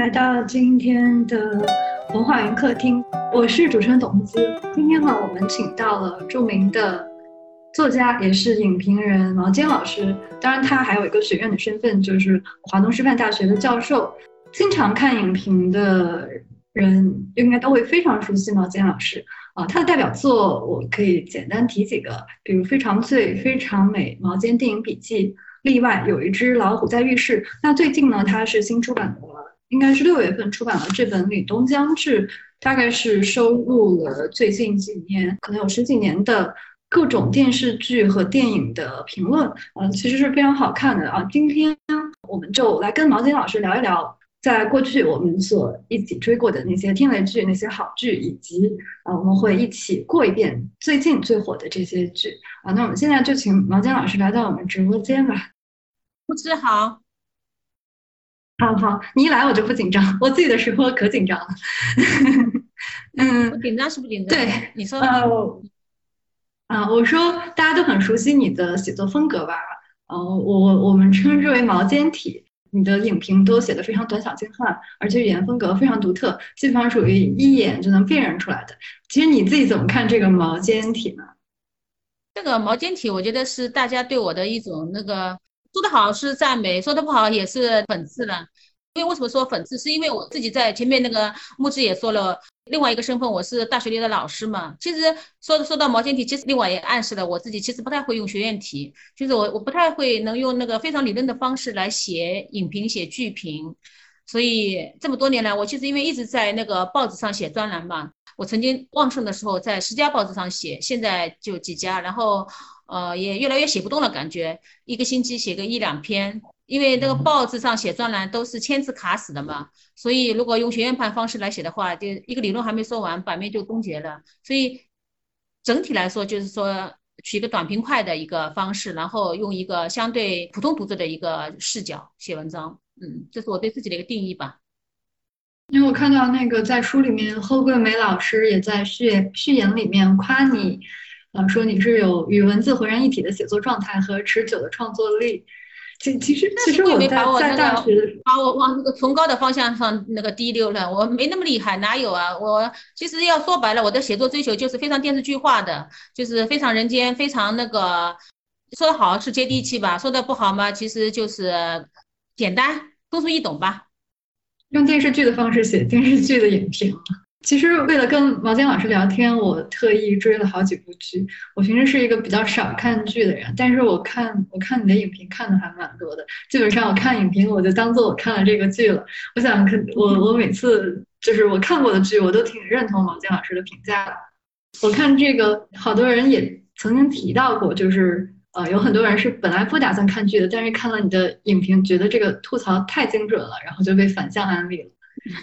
来到今天的文化园客厅，我是主持人董思。今天呢，我们请到了著名的作家，也是影评人毛尖老师。当然，他还有一个学院的身份，就是华东师范大学的教授。经常看影评的人，应该都会非常熟悉毛尖老师啊。他的代表作，我可以简单提几个，比如《非常醉》《非常美》《毛尖电影笔记》。例外有一只老虎在浴室。那最近呢，他是新出版的。应该是六月份出版了这本《凛冬将至》，大概是收录了最近几年，可能有十几年的各种电视剧和电影的评论，嗯，其实是非常好看的啊。今天我们就来跟毛巾老师聊一聊，在过去我们所一起追过的那些天雷剧、那些好剧，以及啊，我们会一起过一遍最近最火的这些剧啊。那我们现在就请毛巾老师来到我们直播间吧。牧师好。好好，你一来我就不紧张，我自己的直播可紧张了。嗯，紧张是不紧张？对，你说。啊，我说大家都很熟悉你的写作风格吧？呃，我我们称之为毛尖体。你的影评都写的非常短小精悍，而且语言风格非常独特，基本上属于一眼就能辨认出来的。其实你自己怎么看这个毛尖体呢？这个毛尖体，我觉得是大家对我的一种那个。说的好是赞美，说的不好也是讽刺了。因为为什么说讽刺？是因为我自己在前面那个木子也说了，另外一个身份我是大学里的老师嘛。其实说说到毛线体，其实另外也暗示了我自己其实不太会用学院体，就是我我不太会能用那个非常理论的方式来写影评、写剧评。所以这么多年来，我其实因为一直在那个报纸上写专栏嘛，我曾经旺盛的时候在十家报纸上写，现在就几家，然后。呃，也越来越写不动了，感觉一个星期写个一两篇，因为那个报纸上写专栏都是签字卡死的嘛，所以如果用学院派方式来写的话，就一个理论还没说完，版面就终结了。所以整体来说，就是说取一个短平快的一个方式，然后用一个相对普通读者的一个视角写文章。嗯，这是我对自己的一个定义吧。因为我看到那个在书里面，贺桂梅老师也在序序言里面夸你。啊，说你是有与文字浑然一体的写作状态和持久的创作力。其其实其实我在在大学把我往那个崇高的方向上那个滴溜了，我没那么厉害，哪有啊？我其实要说白了，我的写作追求就是非常电视剧化的，就是非常人间，非常那个说的好是接地气吧，说的不好嘛，其实就是简单通俗易懂吧。用电视剧的方式写电视剧的影评。其实为了跟毛尖老师聊天，我特意追了好几部剧。我平时是一个比较少看剧的人，但是我看我看你的影评看的还蛮多的。基本上我看影评，我就当做我看了这个剧了。我想，我我每次就是我看过的剧，我都挺认同毛尖老师的评价的。我看这个，好多人也曾经提到过，就是呃，有很多人是本来不打算看剧的，但是看了你的影评，觉得这个吐槽太精准了，然后就被反向安利了。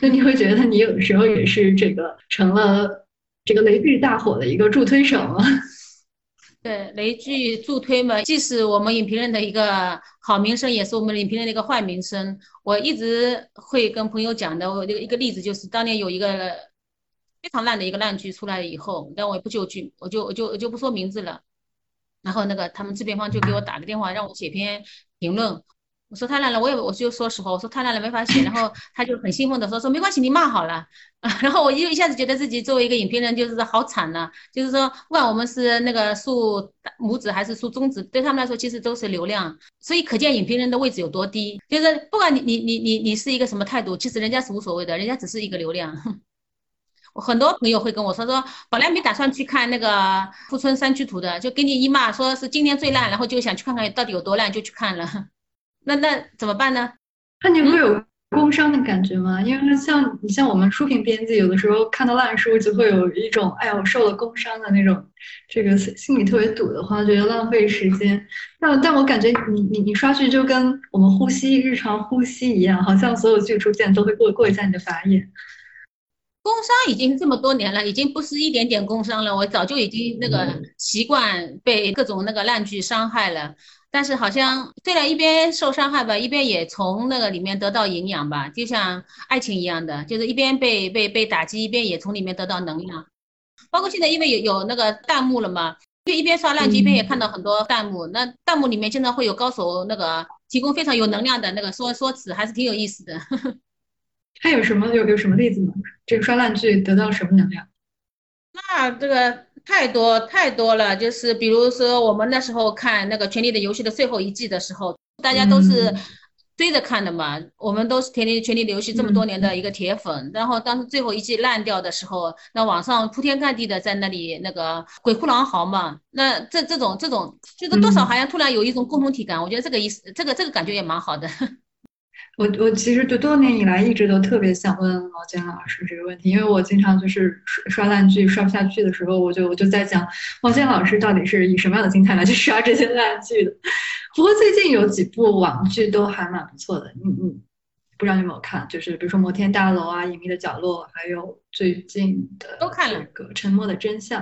那你会觉得你有的时候也是这个成了这个雷剧大火的一个助推手吗？对，雷剧助推嘛，既是我们影评人的一个好名声，也是我们影评人的一个坏名声。我一直会跟朋友讲的，我一个一个例子就是当年有一个非常烂的一个烂剧出来了以后，但我也不就剧，我就我就我就不说名字了。然后那个他们制片方就给我打个电话，让我写篇评论。我说太烂了，我也我就说实话，我说太烂了没法写。然后 他就很兴奋的说说没关系，你骂好了。然后我就一下子觉得自己作为一个影评人就是好惨了，就是说不管我们是那个竖拇指还是竖中指，对他们来说其实都是流量。所以可见影评人的位置有多低。就是不管你你你你你是一个什么态度，其实人家是无所谓的，人家只是一个流量。我很多朋友会跟我说说，本来没打算去看那个《富春山居图》的，就给你一骂，说是今年最烂，然后就想去看看到底有多烂，就去看了。那那怎么办呢？那你会有工伤的感觉吗？因为像你像我们书评编辑，有的时候看到烂书就会有一种哎呀我受了工伤的那种，这个心里特别堵的话，觉得浪费时间。但但我感觉你你你刷剧就跟我们呼吸日常呼吸一样，好像所有剧出现都会过过一下你的法眼。工伤已经这么多年了，已经不是一点点工伤了。我早就已经那个习惯被各种那个烂剧伤害了。但是好像虽然一边受伤害吧，一边也从那个里面得到营养吧，就像爱情一样的，就是一边被被被打击，一边也从里面得到能量。包括现在因为有有那个弹幕了嘛，就一边刷烂剧，一边也看到很多弹幕。那弹幕里面经常会有高手那个提供非常有能量的那个说说辞，还是挺有意思的。他有什么有有什么例子吗？这个刷烂剧得到什么能量？那这个太多太多了，就是比如说我们那时候看那个《权力的游戏》的最后一季的时候，大家都是。追着看的嘛，我们都是《权力权力的游戏》这么多年的一个铁粉。然后当时最后一季烂掉的时候，那网上铺天盖地的在那里那个鬼哭狼嚎嘛。那这这种这种，就是多少好像突然有一种共同体感。我觉得这个意思，这个这个感觉也蛮好的。我我其实就多年以来一直都特别想问毛尖老师这个问题，因为我经常就是刷刷烂剧刷不下去的时候，我就我就在想毛尖老师到底是以什么样的心态来去刷这些烂剧的。不过最近有几部网剧都还蛮不错的，你你，不知道你有没有看？就是比如说《摩天大楼》啊，《隐秘的角落》，还有最近的都看了这个《沉默的真相》。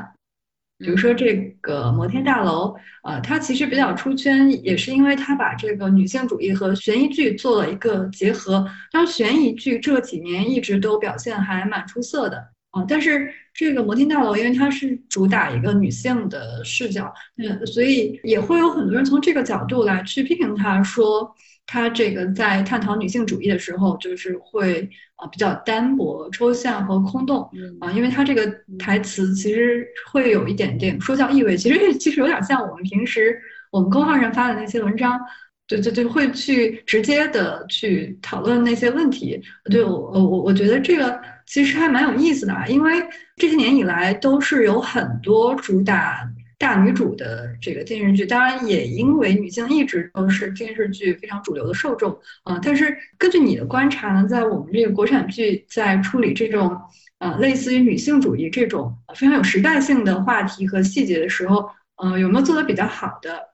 比如说这个摩天大楼，呃，它其实比较出圈，也是因为它把这个女性主义和悬疑剧做了一个结合。当然，悬疑剧这几年一直都表现还蛮出色的啊。但是这个摩天大楼，因为它是主打一个女性的视角，嗯，所以也会有很多人从这个角度来去批评它，说。他这个在探讨女性主义的时候，就是会啊比较单薄、抽象和空洞啊，因为他这个台词其实会有一点点说教意味，其实其实有点像我们平时我们公号上发的那些文章，对对对会去直接的去讨论那些问题。对我我我觉得这个其实还蛮有意思的啊，因为这些年以来都是有很多主打。大女主的这个电视剧，当然也因为女性一直都是电视剧非常主流的受众啊。但是根据你的观察呢，在我们这个国产剧在处理这种呃类似于女性主义这种非常有时代性的话题和细节的时候，呃，有没有做的比较好的？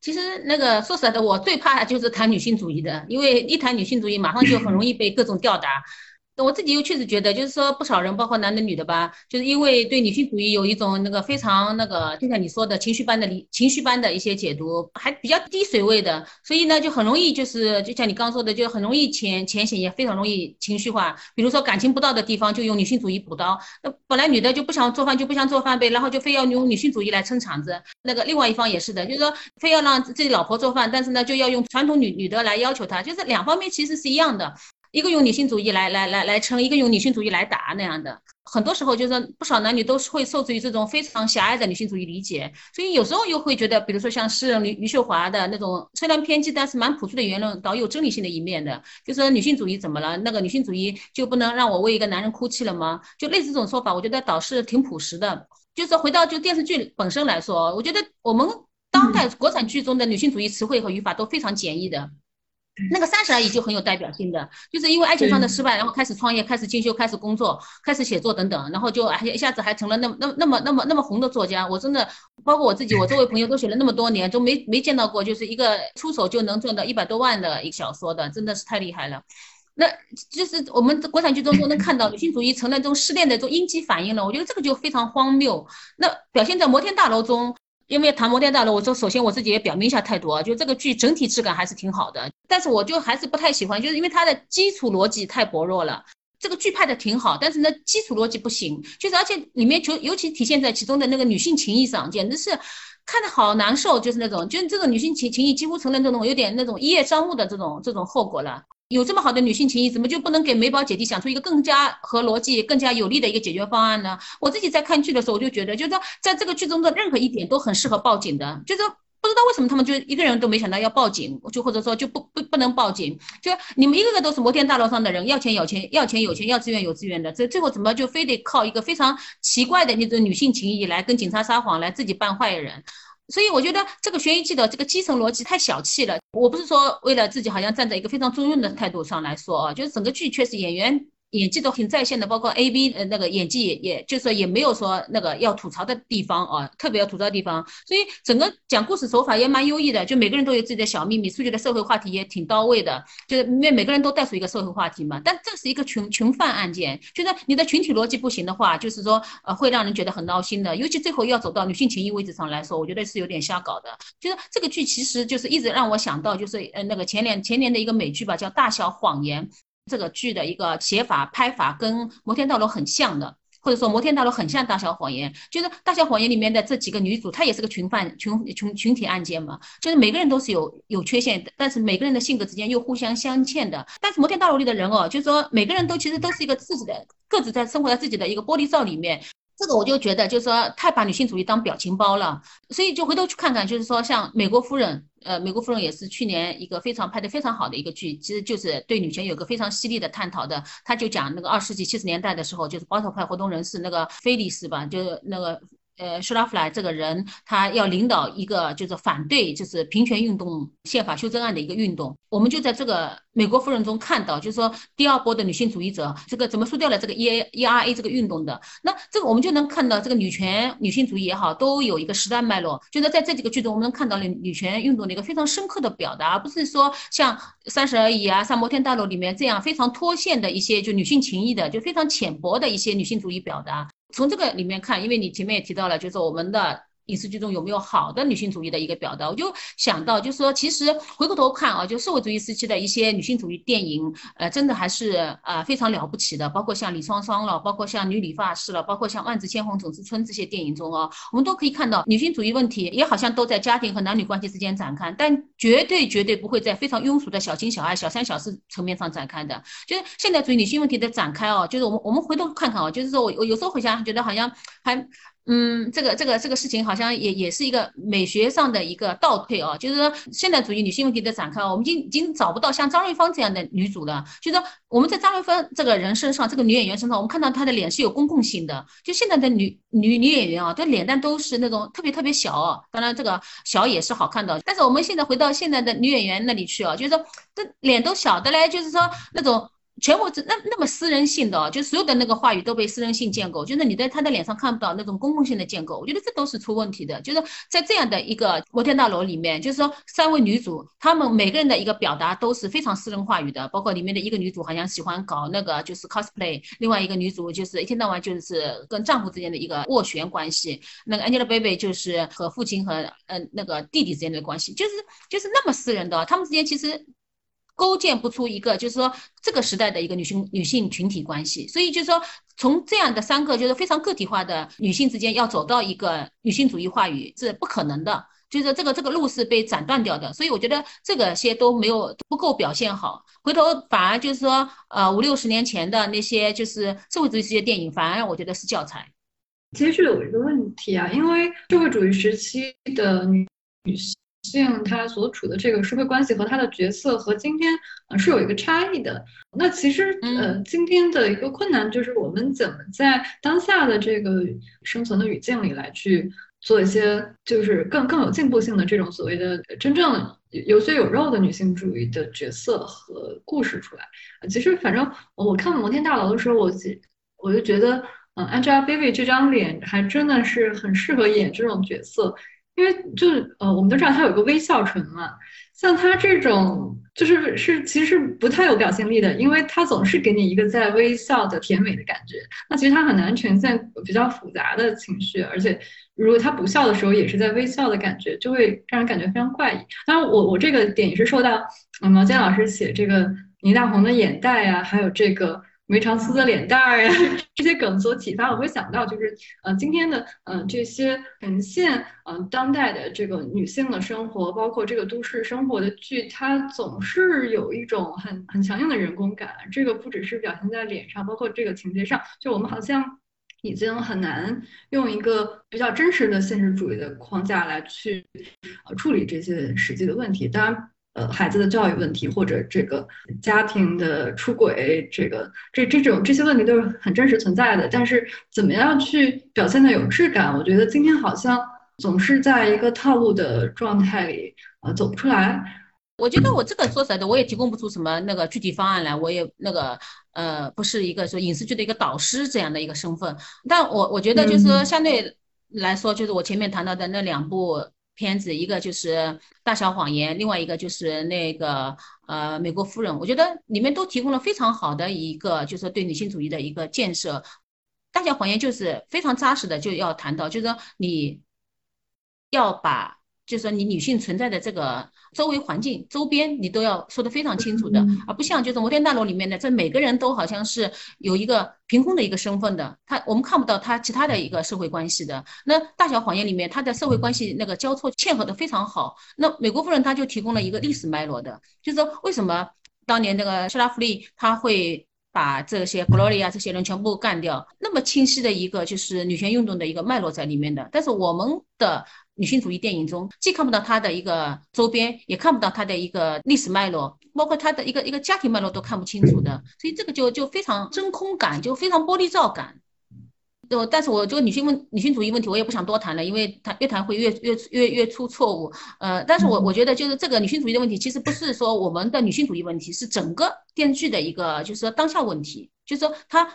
其实那个说实在的，我最怕就是谈女性主义的，因为一谈女性主义，马上就很容易被各种吊打。我自己又确实觉得，就是说不少人，包括男的女的吧，就是因为对女性主义有一种那个非常那个，就像你说的情绪般的理情绪般的一些解读，还比较低水位的，所以呢，就很容易就是就像你刚说的，就很容易浅浅显，也非常容易情绪化。比如说感情不到的地方，就用女性主义补刀。那本来女的就不想做饭，就不想做饭呗，然后就非要用女性主义来撑场子。那个另外一方也是的，就是说非要让自己老婆做饭，但是呢，就要用传统女女的来要求她，就是两方面其实是一样的。一个用女性主义来来来来撑，一个用女性主义来打那样的，很多时候就是不少男女都是会受制于这种非常狭隘的女性主义理解，所以有时候又会觉得，比如说像诗人余余秀华的那种虽然偏激，但是蛮朴素的言论，倒有真理性的一面的，就说女性主义怎么了？那个女性主义就不能让我为一个男人哭泣了吗？就类似这种说法，我觉得倒是挺朴实的。就是回到就电视剧本身来说，我觉得我们当代国产剧中的女性主义词汇和语法都非常简易的。那个三十而已就很有代表性的，就是因为爱情上的失败，然后开始创业，开始进修，开始工作，开始写作等等，然后就还一下子还成了那么那么那么那么那么红的作家。我真的，包括我自己，我周围朋友都写了那么多年，都没没见到过，就是一个出手就能赚到一百多万的一个小说的，真的是太厉害了。那就是我们国产剧中都能看到女性主义成了这种失恋的这种应激反应了。我觉得这个就非常荒谬。那表现在摩天大楼中。因为谈摩天大楼，我说首先我自己也表明一下态度啊，就这个剧整体质感还是挺好的，但是我就还是不太喜欢，就是因为它的基础逻辑太薄弱了。这个剧拍的挺好，但是呢基础逻辑不行，就是而且里面就尤其体现在其中的那个女性情谊上，简直是看的好难受，就是那种就是这种女性情情谊几乎成了那种有点那种一叶障目的这种这种后果了。有这么好的女性情谊，怎么就不能给美宝姐弟想出一个更加合逻辑、更加有利的一个解决方案呢？我自己在看剧的时候，我就觉得，就是说，在这个剧中的任何一点都很适合报警的。就是不知道为什么他们就一个人都没想到要报警，就或者说就不不不能报警。就你们一个个都是摩天大楼上的人，要钱有钱，要钱有钱，要资源有资源的，这最后怎么就非得靠一个非常奇怪的那种女性情谊来跟警察撒谎，来自己扮坏人？所以我觉得这个悬疑剧的这个基层逻辑太小气了。我不是说为了自己好像站在一个非常中庸的态度上来说啊，就是整个剧确实演员。演技都挺在线的，包括 A B 呃那个演技也也就是说也没有说那个要吐槽的地方啊，特别要吐槽的地方，所以整个讲故事手法也蛮优异的，就每个人都有自己的小秘密，数据的社会话题也挺到位的，就是因为每个人都带出一个社会话题嘛。但这是一个群群犯案件，就是你的群体逻辑不行的话，就是说呃会让人觉得很闹心的，尤其最后要走到女性情谊位置上来说，我觉得是有点瞎搞的。就是这个剧其实就是一直让我想到就是呃那个前年前年的一个美剧吧，叫《大小谎言》。这个剧的一个写法、拍法跟《摩天大楼》很像的，或者说《摩天大楼》很像《大小谎言》，就是《大小谎言》里面的这几个女主，她也是个群犯群群群体案件嘛，就是每个人都是有有缺陷的，但是每个人的性格之间又互相镶嵌的。但是《摩天大楼》里的人哦，就是说每个人都其实都是一个自己的各自在生活在自己的一个玻璃罩里面。这个我就觉得，就是说太把女性主义当表情包了，所以就回头去看看，就是说像《美国夫人》，呃，《美国夫人》也是去年一个非常拍的非常好的一个剧，其实就是对女权有个非常犀利的探讨的。他就讲那个二世纪七十年代的时候，就是保守派活动人士那个菲利斯吧，就是那个。呃，舒拉弗莱这个人，他要领导一个就是反对就是平权运动、宪法修正案的一个运动。我们就在这个美国夫人中看到，就是说第二波的女性主义者，这个怎么输掉了这个 E A E R A 这个运动的？那这个我们就能看到，这个女权、女性主义也好，都有一个时代脉络。就是在这几个剧中，我们能看到了女权运动的一个非常深刻的表达，而不是说像《三十而已》啊、《像摩天大楼》里面这样非常脱线的一些就女性情谊的，就非常浅薄的一些女性主义表达。从这个里面看，因为你前面也提到了，就是我们的。影视剧中有没有好的女性主义的一个表达？我就想到，就是说，其实回过头看啊，就社会主义时期的一些女性主义电影，呃，真的还是呃非常了不起的。包括像李双双了，包括像女理发师了，包括像万紫千红、总之春这些电影中啊，我们都可以看到女性主义问题也好像都在家庭和男女关系之间展开，但绝对绝对不会在非常庸俗的小情小爱、小三小四层面上展开的。就是现代主义女性问题的展开哦，就是我们我们回头看看啊，就是说我我有时候回想，觉得好像还。嗯，这个这个这个事情好像也也是一个美学上的一个倒退哦，就是说现代主义女性问题的展开，我们已经已经找不到像张瑞芳这样的女主了。就是说我们在张瑞芳这个人身上，这个女演员身上，我们看到她的脸是有公共性的。就现在的女女女演员啊，她脸蛋都是那种特别特别小，当然这个小也是好看的。但是我们现在回到现在的女演员那里去啊，就是说这脸都小的嘞，就是说那种。全部是那那么私人性的哦，就所有的那个话语都被私人性建构，就是你在他的脸上看不到那种公共性的建构，我觉得这都是出问题的。就是在这样的一个摩天大楼里面，就是说三位女主，她们每个人的一个表达都是非常私人话语的，包括里面的一个女主好像喜欢搞那个就是 cosplay，另外一个女主就是一天到晚就是跟丈夫之间的一个斡旋关系，那个 Angelababy 就是和父亲和嗯那个弟弟之间的关系，就是就是那么私人的，他们之间其实。构建不出一个，就是说这个时代的一个女性女性群体关系，所以就是说从这样的三个就是非常个体化的女性之间要走到一个女性主义话语是不可能的，就是这个这个路是被斩断掉的，所以我觉得这个些都没有不够表现好，回头反而就是说呃五六十年前的那些就是社会主义世界电影，反而我觉得是教材。其实有一个问题啊，因为社会主义时期的女女性。性他所处的这个社会关系和他的角色和今天呃是有一个差异的。那其实呃今天的一个困难就是我们怎么在当下的这个生存的语境里来去做一些就是更更有进步性的这种所谓的真正有血有肉的女性主义的角色和故事出来。其实反正我看摩天大楼的时候，我我就觉得嗯 Angelababy 这张脸还真的是很适合演这种角色。因为就是呃，我们都知道他有个微笑唇嘛，像他这种就是是其实不太有表现力的，因为他总是给你一个在微笑的甜美的感觉。那其实他很难呈现比较复杂的情绪，而且如果他不笑的时候也是在微笑的感觉，就会让人感觉非常怪异。当然，我我这个点也是受到毛尖老师写这个倪大红的眼袋啊，还有这个。梅长苏的脸蛋儿呀，这些梗所启发，我会想到就是，呃，今天的，嗯，这些呈现，嗯，当代的这个女性的生活，包括这个都市生活的剧，它总是有一种很很强硬的人工感。这个不只是表现在脸上，包括这个情节上，就我们好像已经很难用一个比较真实的现实主义的框架来去，呃，处理这些实际的问题。当然。呃，孩子的教育问题，或者这个家庭的出轨，这个这这种这些问题都是很真实存在的。但是，怎么样去表现的有质感？我觉得今天好像总是在一个套路的状态里，呃，走不出来。我觉得我这个说实在的，我也提供不出什么那个具体方案来。我也那个呃，不是一个说影视剧的一个导师这样的一个身份。但我我觉得就是说，相对来说，就是我前面谈到的那两部。片子一个就是《大小谎言》，另外一个就是那个呃《美国夫人》，我觉得里面都提供了非常好的一个就是对女性主义的一个建设。《大小谎言》就是非常扎实的，就要谈到，就是说你要把，就是说你女性存在的这个周围环境、周边你都要说得非常清楚的，而不像就是摩天大楼里面的，这每个人都好像是有一个凭空的一个身份的，他我们看不到他其他的一个社会关系的。那大小谎言里面，他的社会关系那个交错嵌合的非常好。那美国夫人他就提供了一个历史脉络的，就是说为什么当年那个希拉弗利他会。把这些 Gloria 这些人全部干掉，那么清晰的一个就是女权运动的一个脉络在里面的。但是我们的女性主义电影中，既看不到她的一个周边，也看不到她的一个历史脉络，包括她的一个一个家庭脉络都看不清楚的，所以这个就就非常真空感，就非常玻璃罩感。就但是我这个女性问女性主义问题，我也不想多谈了，因为谈越谈会越越越越出错误。呃，但是我我觉得就是这个女性主义的问题，其实不是说我们的女性主义问题，是整个电视剧的一个就是说当下问题，就是说它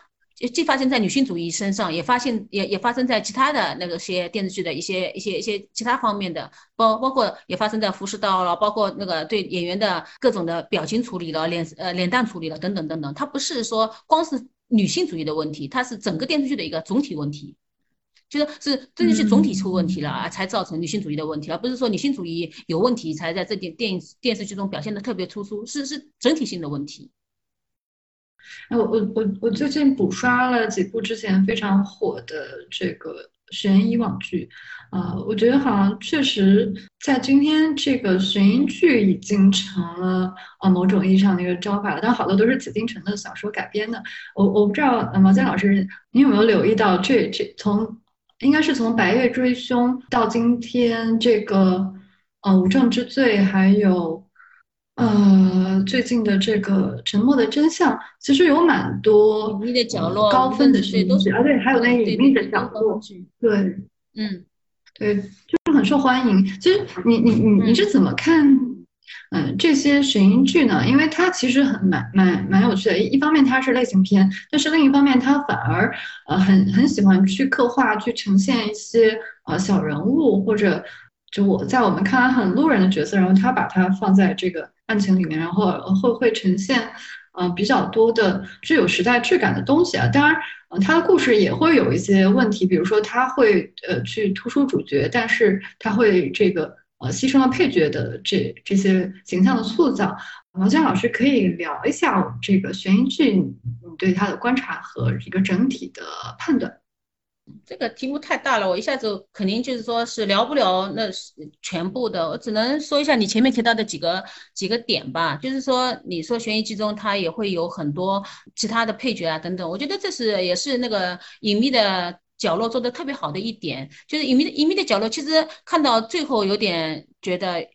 既发生在女性主义身上，也发现也也发生在其他的那个些电视剧的一些一些一些其他方面的，包包括也发生在服饰道了，包括那个对演员的各种的表情处理了，脸呃脸蛋处理了等等等等，它不是说光是。女性主义的问题，它是整个电视剧的一个总体问题，就是是电视剧总体出问题了啊，才造成女性主义的问题，而不是说女性主义有问题才在这电电影电视剧中表现的特别突出，是是整体性的问题。哎，我我我我最近补刷了几部之前非常火的这个。悬疑网剧，啊，我觉得好像确实在今天这个悬疑剧已经成了呃某种意义上的一个招牌了。但好多都是紫禁城的小说改编的。我我不知道毛尖老师，你有没有留意到这这从应该是从《白夜追凶》到今天这个呃《无证之罪》，还有呃最近的这个《沉默的真相》，其实有蛮多隐秘的角落高分的悬疑剧，而且还有那隐秘的角落。对，嗯，对，就是很受欢迎。其实你你你你是怎么看，嗯，这些悬疑剧呢？因为它其实很蛮蛮蛮有趣的。一方面它是类型片，但是另一方面它反而呃很很喜欢去刻画、去呈现一些呃小人物，或者就我在我们看来很路人的角色，然后他把它放在这个案情里面，然后会会呈现嗯比较多的具有时代质感的东西啊。当然。他的故事也会有一些问题，比如说他会呃去突出主角，但是他会这个呃牺牲了配角的这这些形象的塑造。毛尖老师可以聊一下这个悬疑剧，你对他的观察和一个整体的判断。这个题目太大了，我一下子肯定就是说是聊不了那全部的，我只能说一下你前面提到的几个几个点吧。就是说，你说悬疑剧中它也会有很多其他的配角啊等等，我觉得这是也是那个隐秘的角落做的特别好的一点，就是隐秘的隐秘的角落，其实看到最后有点觉得。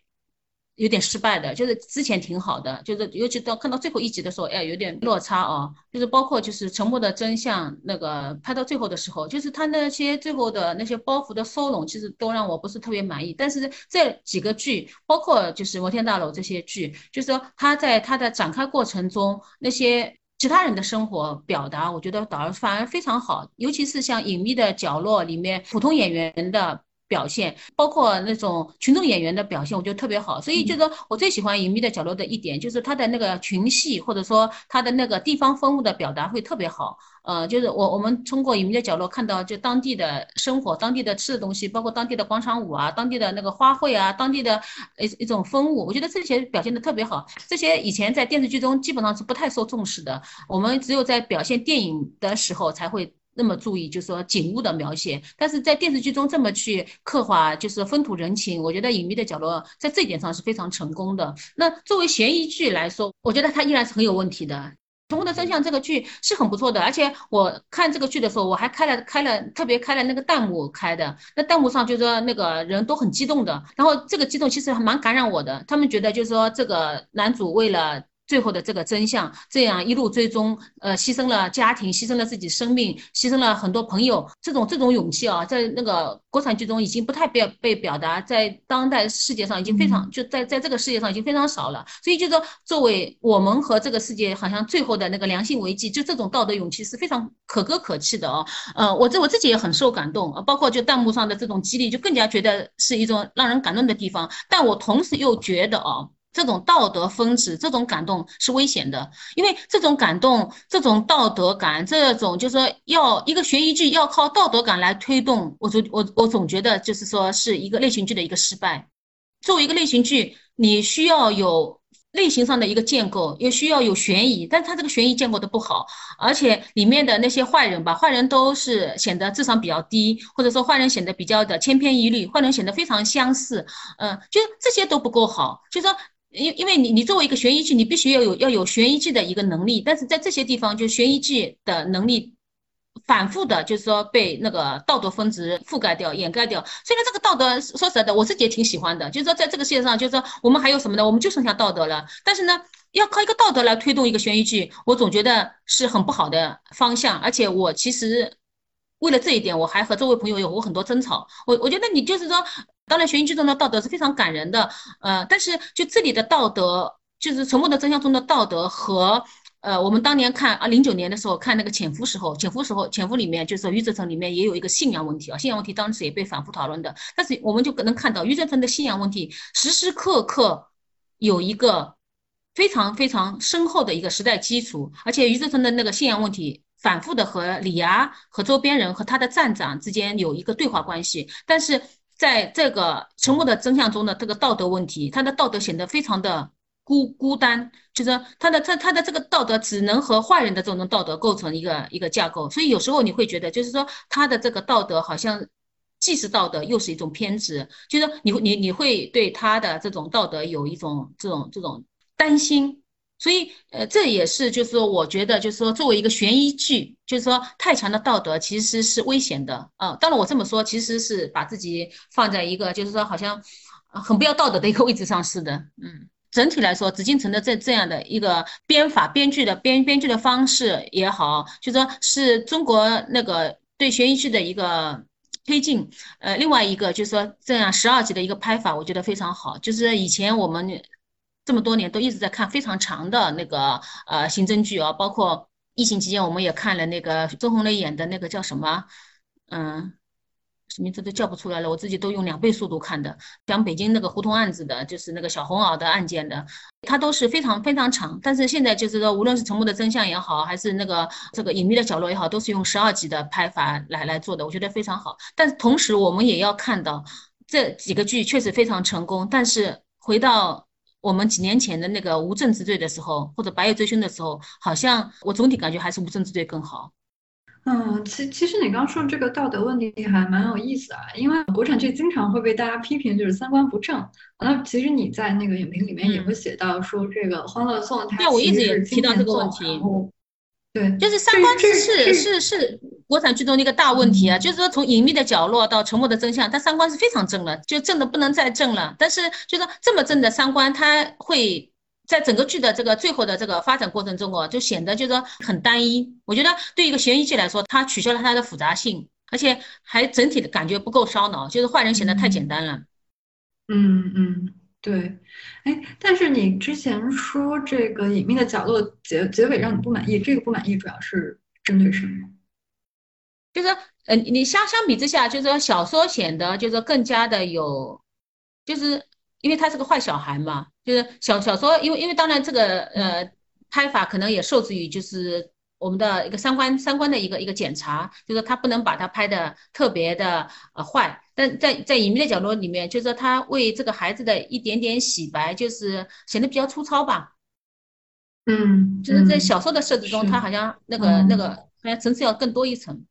有点失败的，就是之前挺好的，就是尤其到看到最后一集的时候，哎，有点落差哦。就是包括就是沉默的真相那个拍到最后的时候，就是他那些最后的那些包袱的收拢，其实都让我不是特别满意。但是这几个剧，包括就是摩天大楼这些剧，就是说他在他的展开过程中，那些其他人的生活表达，我觉得倒反而非常好，尤其是像隐秘的角落里面普通演员的。表现包括那种群众演员的表现，我觉得特别好。所以就是说我最喜欢《隐秘的角落》的一点，就是他的那个群戏，或者说他的那个地方风物的表达会特别好。呃，就是我我们通过《隐秘的角落》看到就当地的生活、当地的吃的东西，包括当地的广场舞啊、当地的那个花卉啊、当地的一一种风物，我觉得这些表现的特别好。这些以前在电视剧中基本上是不太受重视的，我们只有在表现电影的时候才会。那么注意，就是说景物的描写，但是在电视剧中这么去刻画，就是风土人情，我觉得《隐秘的角落》在这一点上是非常成功的。那作为悬疑剧来说，我觉得它依然是很有问题的。《沉默的真相》这个剧是很不错的，而且我看这个剧的时候，我还开了开了特别开了那个弹幕开的，那弹幕上就说那个人都很激动的，然后这个激动其实还蛮感染我的。他们觉得就是说这个男主为了。最后的这个真相，这样一路追踪，呃，牺牲了家庭，牺牲了自己生命，牺牲了很多朋友，这种这种勇气啊，在那个国产剧中已经不太被被表达，在当代世界上已经非常就在在这个世界上已经非常少了。所以就说，作为我们和这个世界好像最后的那个良性危机，就这种道德勇气是非常可歌可泣的哦。呃，我这我自己也很受感动啊，包括就弹幕上的这种激励，就更加觉得是一种让人感动的地方。但我同时又觉得啊。这种道德峰值，这种感动是危险的，因为这种感动、这种道德感、这种就是说要一个悬疑剧要靠道德感来推动，我总我我总觉得就是说是一个类型剧的一个失败。作为一个类型剧，你需要有类型上的一个建构，也需要有悬疑，但是它这个悬疑建构的不好，而且里面的那些坏人吧，坏人都是显得智商比较低，或者说坏人显得比较的千篇一律，坏人显得非常相似，嗯，就这些都不够好，就说。因因为你你作为一个悬疑剧，你必须要有要有悬疑剧的一个能力，但是在这些地方，就悬疑剧的能力反复的，就是说被那个道德分值覆盖掉、掩盖掉。虽然这个道德说实在的，我自己也挺喜欢的，就是说在这个世界上，就是说我们还有什么呢？我们就剩下道德了。但是呢，要靠一个道德来推动一个悬疑剧，我总觉得是很不好的方向。而且我其实为了这一点，我还和周围朋友有过很多争吵。我我觉得你就是说。当然，悬疑剧中的道德是非常感人的，呃，但是就这里的道德，就是《沉默的真相》中的道德和，呃，我们当年看啊，零九年的时候看那个《潜伏》时候，《潜伏》时候，《潜伏》里面就是余则成里面也有一个信仰问题啊，信仰问题当时也被反复讨论的，但是我们就能看到余则成的信仰问题时时刻刻有一个非常非常深厚的一个时代基础，而且余则成的那个信仰问题反复的和李涯和周边人和他的站长之间有一个对话关系，但是。在这个沉默的真相中的这个道德问题，他的道德显得非常的孤孤单，就是他的他他的这个道德只能和坏人的这种道德构成一个一个架构，所以有时候你会觉得，就是说他的这个道德好像既是道德又是一种偏执，就是你会你你会对他的这种道德有一种这种这种担心。所以，呃，这也是，就是说，我觉得，就是说，作为一个悬疑剧，就是说，太强的道德其实是危险的啊。当然，我这么说，其实是把自己放在一个，就是说，好像很不要道德的一个位置上似的。嗯，整体来说，紫禁城的这这样的一个编法、编剧的编编剧的方式也好，就说是中国那个对悬疑剧的一个推进。呃，另外一个就是说，这样十二集的一个拍法，我觉得非常好。就是以前我们。这么多年都一直在看非常长的那个呃刑侦剧啊，包括疫情期间我们也看了那个周红雷演的那个叫什么，嗯，名字都叫不出来了，我自己都用两倍速度看的，讲北京那个胡同案子的，就是那个小红袄的案件的，它都是非常非常长。但是现在就是说，无论是沉默的真相也好，还是那个这个隐秘的角落也好，都是用十二集的拍法来来做的，我觉得非常好。但同时我们也要看到这几个剧确实非常成功，但是回到。我们几年前的那个无证之罪的时候，或者白夜追凶的时候，好像我总体感觉还是无证之罪更好。嗯，其其实你刚说这个道德问题还蛮有意思啊，因为国产剧经常会被大家批评就是三观不正。那其实你在那个影评里面也会写到说这个《欢乐颂》，它我一直也提到这个问题。对，就是三观是是是国产剧中的一个大问题啊，就是说从隐秘的角落到沉默的真相，它三观是非常正了，就正的不能再正了。但是就说这么正的三观，它会在整个剧的这个最后的这个发展过程中哦，就显得就是说很单一。我觉得对一个悬疑剧来说，它取消了它的复杂性，而且还整体的感觉不够烧脑，就是坏人显得太简单了。嗯嗯。对，哎，但是你之前说这个隐秘的角落结结尾让你不满意，这个不满意主要是针对什么？就是，呃，你相相比之下，就是说小说显得就是更加的有，就是因为他是个坏小孩嘛，就是小小说，因为因为当然这个呃拍法可能也受制于就是。我们的一个三观三观的一个一个检查，就是他不能把它拍的特别的呃坏，但在在隐秘的角落里面，就是说他为这个孩子的一点点洗白，就是显得比较粗糙吧。嗯，就是在小说的设置中，他好像那个那个好像层次要更多一层，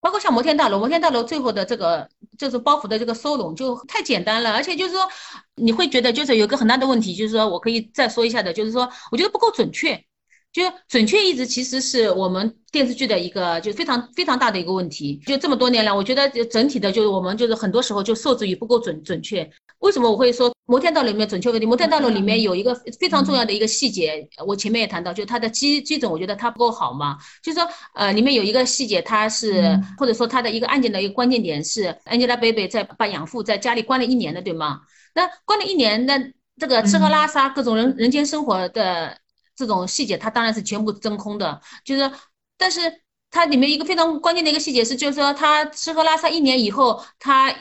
包括像摩天大楼，摩天大楼最后的这个就是包袱的这个收拢就太简单了，而且就是说你会觉得就是有个很大的问题，就是说我可以再说一下的，就是说我觉得不够准确。就准确一直其实是我们电视剧的一个就非常非常大的一个问题。就这么多年来，我觉得整体的就是我们就是很多时候就受制于不够准准确。为什么我会说摩天大楼里面准确问题？摩天大楼里面有一个非常重要的一个细节，我前面也谈到，就它的基基准，我觉得它不够好嘛。就是说，呃，里面有一个细节，它是或者说它的一个案件的一个关键点是，Angelababy 在把养父在家里关了一年的，对吗？那关了一年，那这个吃喝拉撒各种人人间生活的。这种细节，它当然是全部真空的，就是，但是它里面一个非常关键的一个细节是，就是说他吃喝拉撒一年以后，他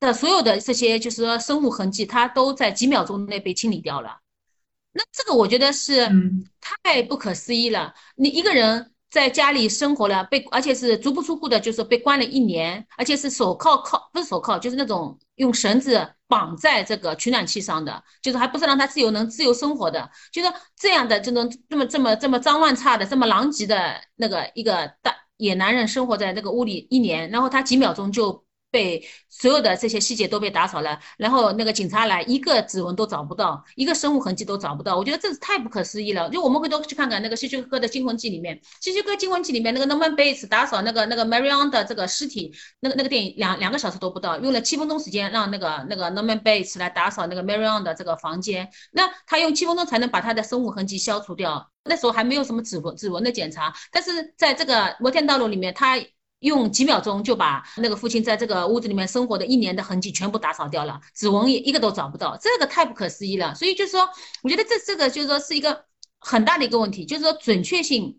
的所有的这些就是说生物痕迹，它都在几秒钟内被清理掉了。那这个我觉得是太不可思议了。你一个人。在家里生活了，被而且是足不出户的，就是被关了一年，而且是手铐铐不是手铐，就是那种用绳子绑在这个取暖器上的，就是还不是让他自由能自由生活的，就是这样的这种这么这么这么脏乱差的这么狼藉的那个一个大野男人生活在那个屋里一年，然后他几秒钟就。被所有的这些细节都被打扫了，然后那个警察来，一个指纹都找不到，一个生物痕迹都找不到。我觉得这是太不可思议了。就我们回头去看看那个希区柯克的《惊魂记》里面，《希区柯克惊魂记》里面那个 Norman Bates 打扫那个那个 Marion 的这个尸体，那个那个电影两两个小时都不到，用了七分钟时间让那个那个 Norman Bates 来打扫那个 Marion 的这个房间。那他用七分钟才能把他的生物痕迹消除掉。那时候还没有什么指纹指纹的检查，但是在这个摩天大楼里面，他。用几秒钟就把那个父亲在这个屋子里面生活的一年的痕迹全部打扫掉了，指纹也一个都找不到，这个太不可思议了。所以就是说，我觉得这这个就是说是一个很大的一个问题，就是说准确性，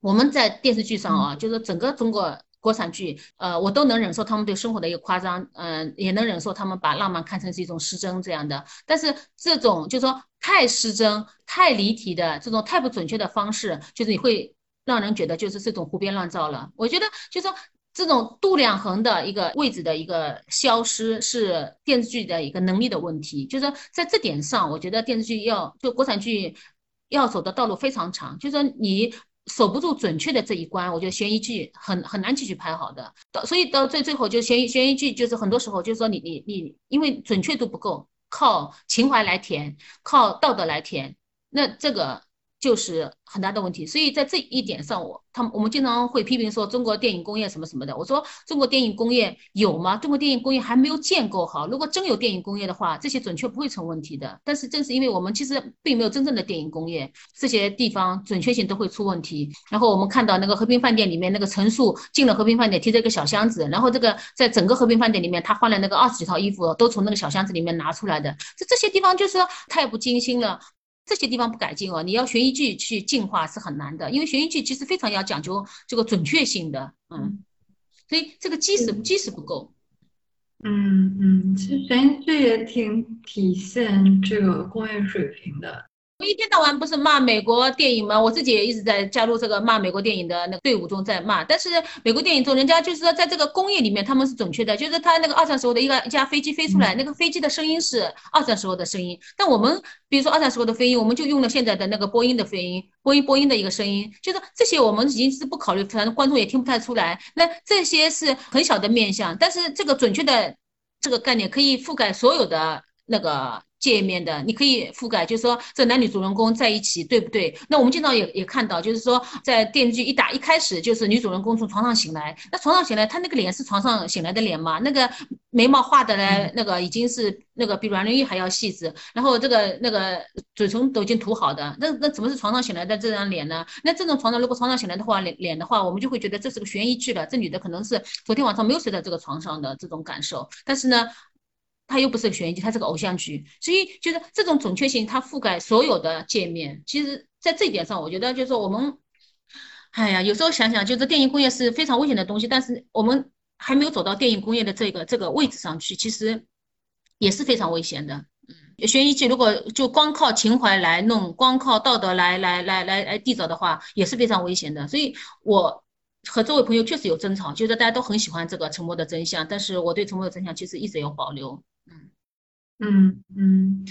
我们在电视剧上啊，就是说整个中国国产剧，呃，我都能忍受他们对生活的一个夸张，嗯，也能忍受他们把浪漫看成是一种失真这样的。但是这种就是说太失真、太离题的这种太不准确的方式，就是你会。让人觉得就是这种胡编乱造了。我觉得就是说这种度量衡的一个位置的一个消失，是电视剧的一个能力的问题。就是说在这点上，我觉得电视剧要就国产剧要走的道路非常长。就是说你守不住准确的这一关，我觉得悬疑剧很很难继续拍好的。到所以到最最后，就悬疑悬疑剧就是很多时候就是说你你你因为准确度不够，靠情怀来填，靠道德来填，那这个。就是很大的问题，所以在这一点上，我他们我们经常会批评说中国电影工业什么什么的。我说中国电影工业有吗？中国电影工业还没有建构好。如果真有电影工业的话，这些准确不会成问题的。但是正是因为我们其实并没有真正的电影工业，这些地方准确性都会出问题。然后我们看到那个和平饭店里面那个陈数进了和平饭店，提着一个小箱子，然后这个在整个和平饭店里面，他换了那个二十几套衣服，都从那个小箱子里面拿出来的。这这些地方就是太不精心了。这些地方不改进哦，你要悬疑剧去进化是很难的，因为悬疑剧其实非常要讲究这个准确性的，嗯，所以这个基石基石不够。嗯嗯，其实悬疑剧也挺体现这个工业水平的。我一天到晚不是骂美国电影吗？我自己也一直在加入这个骂美国电影的那个队伍中在骂。但是美国电影中，人家就是说在这个工业里面他们是准确的，就是他那个二战时候的一个一架飞机飞出来，那个飞机的声音是二战时候的声音。但我们比如说二战时候的飞音，我们就用了现在的那个波音的飞音，波音波音的一个声音，就是这些我们已经是不考虑，反正观众也听不太出来。那这些是很小的面向，但是这个准确的这个概念可以覆盖所有的那个。界面的，你可以覆盖，就是说这男女主人公在一起，对不对？那我们经常也也看到，就是说在电视剧一打一开始，就是女主人公从床上醒来，那床上醒来，她那个脸是床上醒来的脸吗？那个眉毛画的呢，那个已经是那个比阮玲玉还要细致，然后这个那个嘴唇都已经涂好的，那那怎么是床上醒来的这张脸呢？那这种床上如果床上醒来的话，脸脸的话，我们就会觉得这是个悬疑剧了，这女的可能是昨天晚上没有睡在这个床上的这种感受，但是呢。它又不是悬疑剧，它是个偶像剧，所以就是这种准确性，它覆盖所有的界面。其实，在这一点上，我觉得就是我们，哎呀，有时候想想，就是电影工业是非常危险的东西，但是我们还没有走到电影工业的这个这个位置上去，其实也是非常危险的。嗯，悬疑剧如果就光靠情怀来弄，光靠道德来来来来来缔造的话，也是非常危险的。所以我和这位朋友确实有争吵，就是大家都很喜欢这个《沉默的真相》，但是我对《沉默的真相》其实一直有保留。嗯嗯嗯，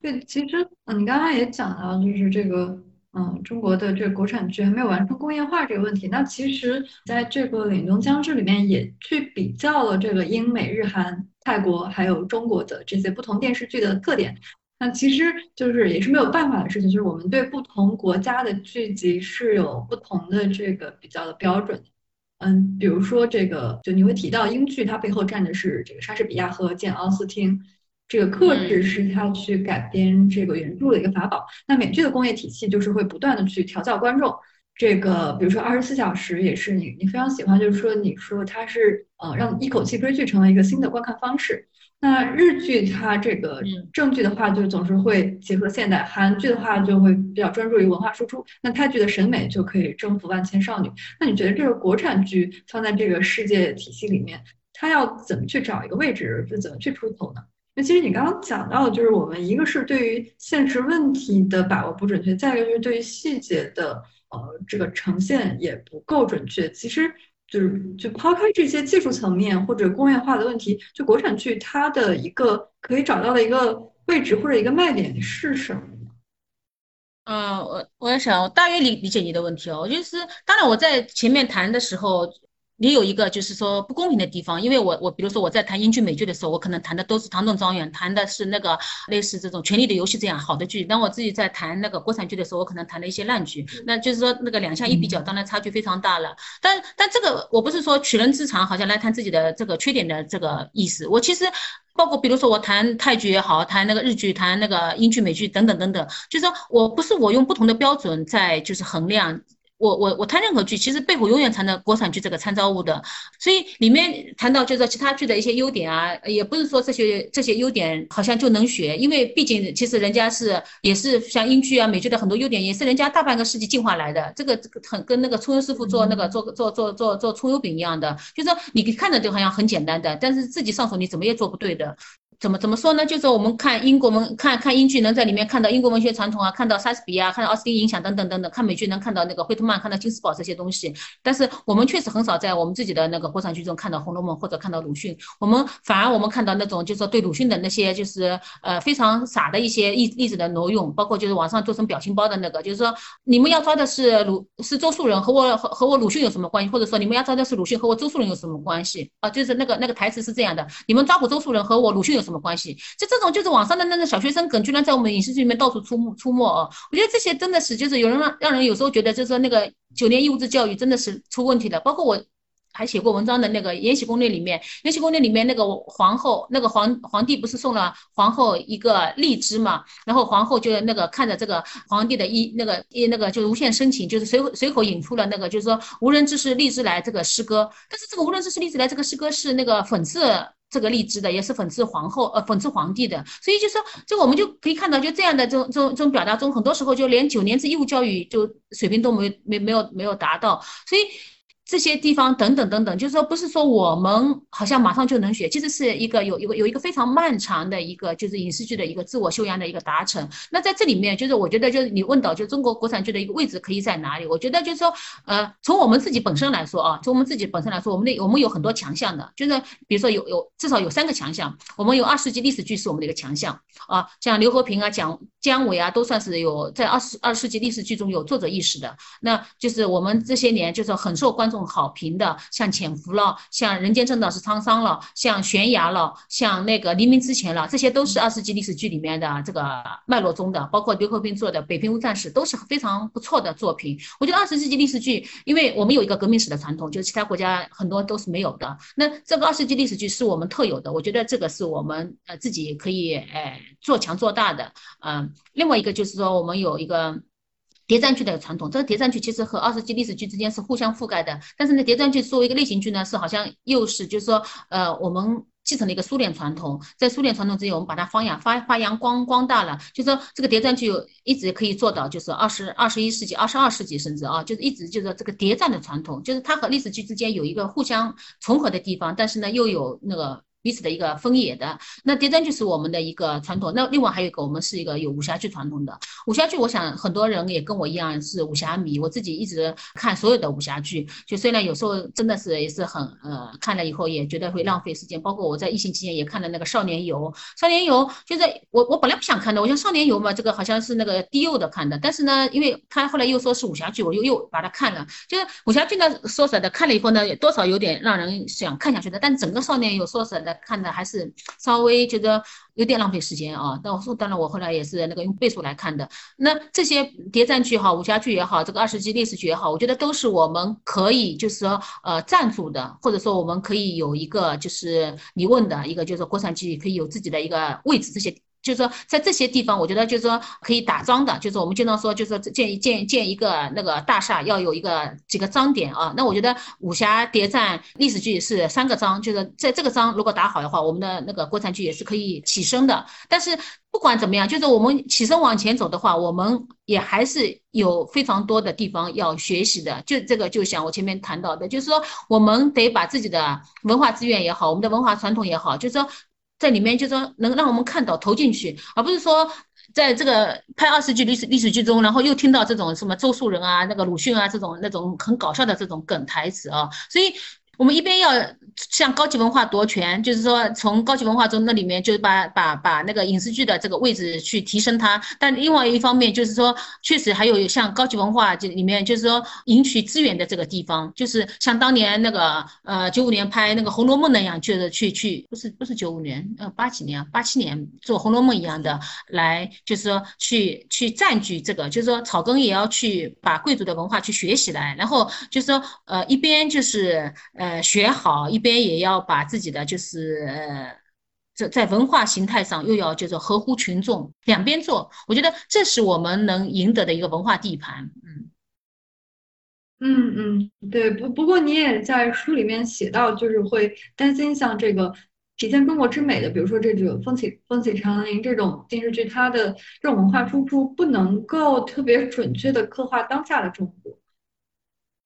对，其实，你刚才也讲到，就是这个嗯，中国的这个国产剧还没有完成工业化这个问题。那其实在这个《凛冬将至》里面也去比较了这个英美日韩泰国还有中国的这些不同电视剧的特点。那其实就是也是没有办法的事情，就是我们对不同国家的剧集是有不同的这个比较的标准。嗯，比如说这个，就你会提到英剧，它背后站的是这个莎士比亚和简奥斯汀。这个克制是他去改编这个原著的一个法宝。那美剧的工业体系就是会不断的去调教观众。这个比如说二十四小时也是你你非常喜欢，就是说你说它是呃让一口气追剧成为一个新的观看方式。那日剧它这个正剧的话就总是会结合现代，韩剧的话就会比较专注于文化输出。那泰剧的审美就可以征服万千少女。那你觉得这个国产剧放在这个世界体系里面，它要怎么去找一个位置，就怎么去出头呢？那其实你刚刚讲到的，就是我们一个是对于现实问题的把握不准确，再一个就是对于细节的呃这个呈现也不够准确。其实就是就抛开这些技术层面或者工业化的问题，就国产剧它的一个可以找到的一个位置或者一个卖点是什么？嗯，我我在想，我大约理理解你的问题哦，就是当然我在前面谈的时候。也有一个就是说不公平的地方，因为我我比如说我在谈英剧美剧的时候，我可能谈的都是《唐顿庄园》，谈的是那个类似这种《权力的游戏》这样好的剧。当我自己在谈那个国产剧的时候，我可能谈了一些烂剧。那就是说那个两项一比较，当然差距非常大了。但但这个我不是说取人之长，好像来谈自己的这个缺点的这个意思。我其实包括比如说我谈泰剧也好，谈那个日剧，谈那个英剧美剧等等等等，就是说我不是我用不同的标准在就是衡量。我我我谈任何剧，其实背后永远藏着国产剧这个参照物的，所以里面谈到就是说其他剧的一些优点啊，也不是说这些这些优点好像就能学，因为毕竟其实人家是也是像英剧啊、美剧的很多优点，也是人家大半个世纪进化来的，这个这个很跟那个葱油师傅做那个做做做做做葱油饼一样的，就是说你看着就好像很简单的，但是自己上手你怎么也做不对的。怎么怎么说呢？就是我们看英国文，看看英剧，能在里面看到英国文学传统啊，看到莎士比亚，看到奥斯汀影响等等等等。看美剧能看到那个惠特曼，看到金斯堡这些东西。但是我们确实很少在我们自己的那个国产剧中看到《红楼梦》或者看到鲁迅。我们反而我们看到那种就是说对鲁迅的那些就是呃非常傻的一些例例子的挪用，包括就是网上做成表情包的那个，就是说你们要抓的是鲁是周树人和我和和我鲁迅有什么关系？或者说你们要抓的是鲁迅和我周树人有什么关系？啊，就是那个那个台词是这样的：你们抓捕周树人和我鲁迅有什么？什么关系？就这种，就是网上的那个小学生梗，居然在我们影视剧里面到处出出没哦！我觉得这些真的是，就是有人让让人有时候觉得，就是说那个九年义务制教育真的是出问题的。包括我还写过文章的那个《延禧攻略》里面，《延禧攻略》里面那个皇后，那个皇皇帝不是送了皇后一个荔枝嘛？然后皇后就那个看着这个皇帝的一那个一那个就无限深情，就是随随口引出了那个就是说无人知是荔枝来这个诗歌。但是这个无人知是荔枝来这个诗歌是那个讽刺。这个荔枝的也是讽刺皇后，呃，讽刺皇帝的，所以就说，这我们就可以看到，就这样的这种这种这种表达中，很多时候就连九年制义务教育就水平都没没没有没有达到，所以。这些地方等等等等，就是说不是说我们好像马上就能学，其实是一个有有个有一个非常漫长的一个就是影视剧的一个自我修养的一个达成。那在这里面，就是我觉得就是你问到就中国国产剧的一个位置可以在哪里？我觉得就是说，呃，从我们自己本身来说啊，从我们自己本身来说，我们的我们有很多强项的，就是比如说有有至少有三个强项，我们有二世纪历史剧是我们的一个强项啊，像刘和平啊、蒋姜伟啊，都算是有在二十二世纪历史剧中有作者意识的。那就是我们这些年就是很受观众。好评的，像《潜伏》了，像《人间正道是沧桑》了，像《悬崖》了，像那个《黎明之前》了，这些都是二世纪历史剧里面的这个脉络中的，包括刘和平做的《北平无战事》都是非常不错的作品。我觉得二十世纪历史剧，因为我们有一个革命史的传统，就是其他国家很多都是没有的。那这个二十世纪历史剧是我们特有的，我觉得这个是我们呃自己可以呃做强做大的。嗯，另外一个就是说我们有一个。谍战剧的传统，这个谍战剧其实和二十纪历史剧之间是互相覆盖的。但是呢，谍战剧作为一个类型剧呢，是好像又是就是说，呃，我们继承了一个苏联传统，在苏联传统之间，我们把它发扬发发扬光光大了。就说这个谍战剧一直可以做到，就是二十二十一世纪、二十二世纪甚至啊，就是一直就是这个谍战的传统，就是它和历史剧之间有一个互相重合的地方，但是呢，又有那个。彼此的一个分野的，那谍战剧是我们的一个传统。那另外还有一个，我们是一个有武侠剧传统的武侠剧。我想很多人也跟我一样是武侠迷，我自己一直看所有的武侠剧。就虽然有时候真的是也是很呃，看了以后也觉得会浪费时间。包括我在疫情期间也看了那个《少年游》，《少年游》就是我我本来不想看的，我想《少年游》嘛，这个好像是那个低幼的看的。但是呢，因为他后来又说是武侠剧，我又又把它看了。就是武侠剧呢，说实在的，看了以后呢，多少有点让人想看下去的。但整个《少年游》说实在的。看的还是稍微觉得有点浪费时间啊。但我说，当然我后来也是那个用倍数来看的。那这些谍战剧哈，武侠剧也好，这个二十集历史剧也好，我觉得都是我们可以就是说呃赞助的，或者说我们可以有一个就是你问的一个就是国产剧可以有自己的一个位置，这些。就是说，在这些地方，我觉得就是说可以打桩的，就是我们经常说，就是说建建建一个那个大厦要有一个几个章点啊。那我觉得武侠谍战历史剧是三个章，就是在这个章如果打好的话，我们的那个国产剧也是可以起身的。但是不管怎么样，就是我们起身往前走的话，我们也还是有非常多的地方要学习的。就这个，就像我前面谈到的，就是说我们得把自己的文化资源也好，我们的文化传统也好，就是说。在里面就说能让我们看到投进去，而不是说在这个拍二十句历史历史剧中，然后又听到这种什么周树人啊、那个鲁迅啊这种那种很搞笑的这种梗台词啊，所以。我们一边要向高级文化夺权，就是说从高级文化中那里面就是把把把那个影视剧的这个位置去提升它，但另外一方面就是说，确实还有像高级文化这里面就是说赢取资源的这个地方，就是像当年那个呃九五年拍那个《红楼梦》那样，就是去去不是不是九五年呃八几年八七年做《红楼梦》一样的来，就是说去去占据这个，就是说草根也要去把贵族的文化去学习来，然后就是说呃一边就是呃。呃，学好一边也要把自己的就是呃，在在文化形态上又要就是合乎群众，两边做，我觉得这是我们能赢得的一个文化地盘。嗯嗯嗯，对。不不过你也在书里面写到，就是会担心像这个体现中国之美的，比如说这种风起风起长林这种电视剧，它的这种文化输出不能够特别准确的刻画当下的中国。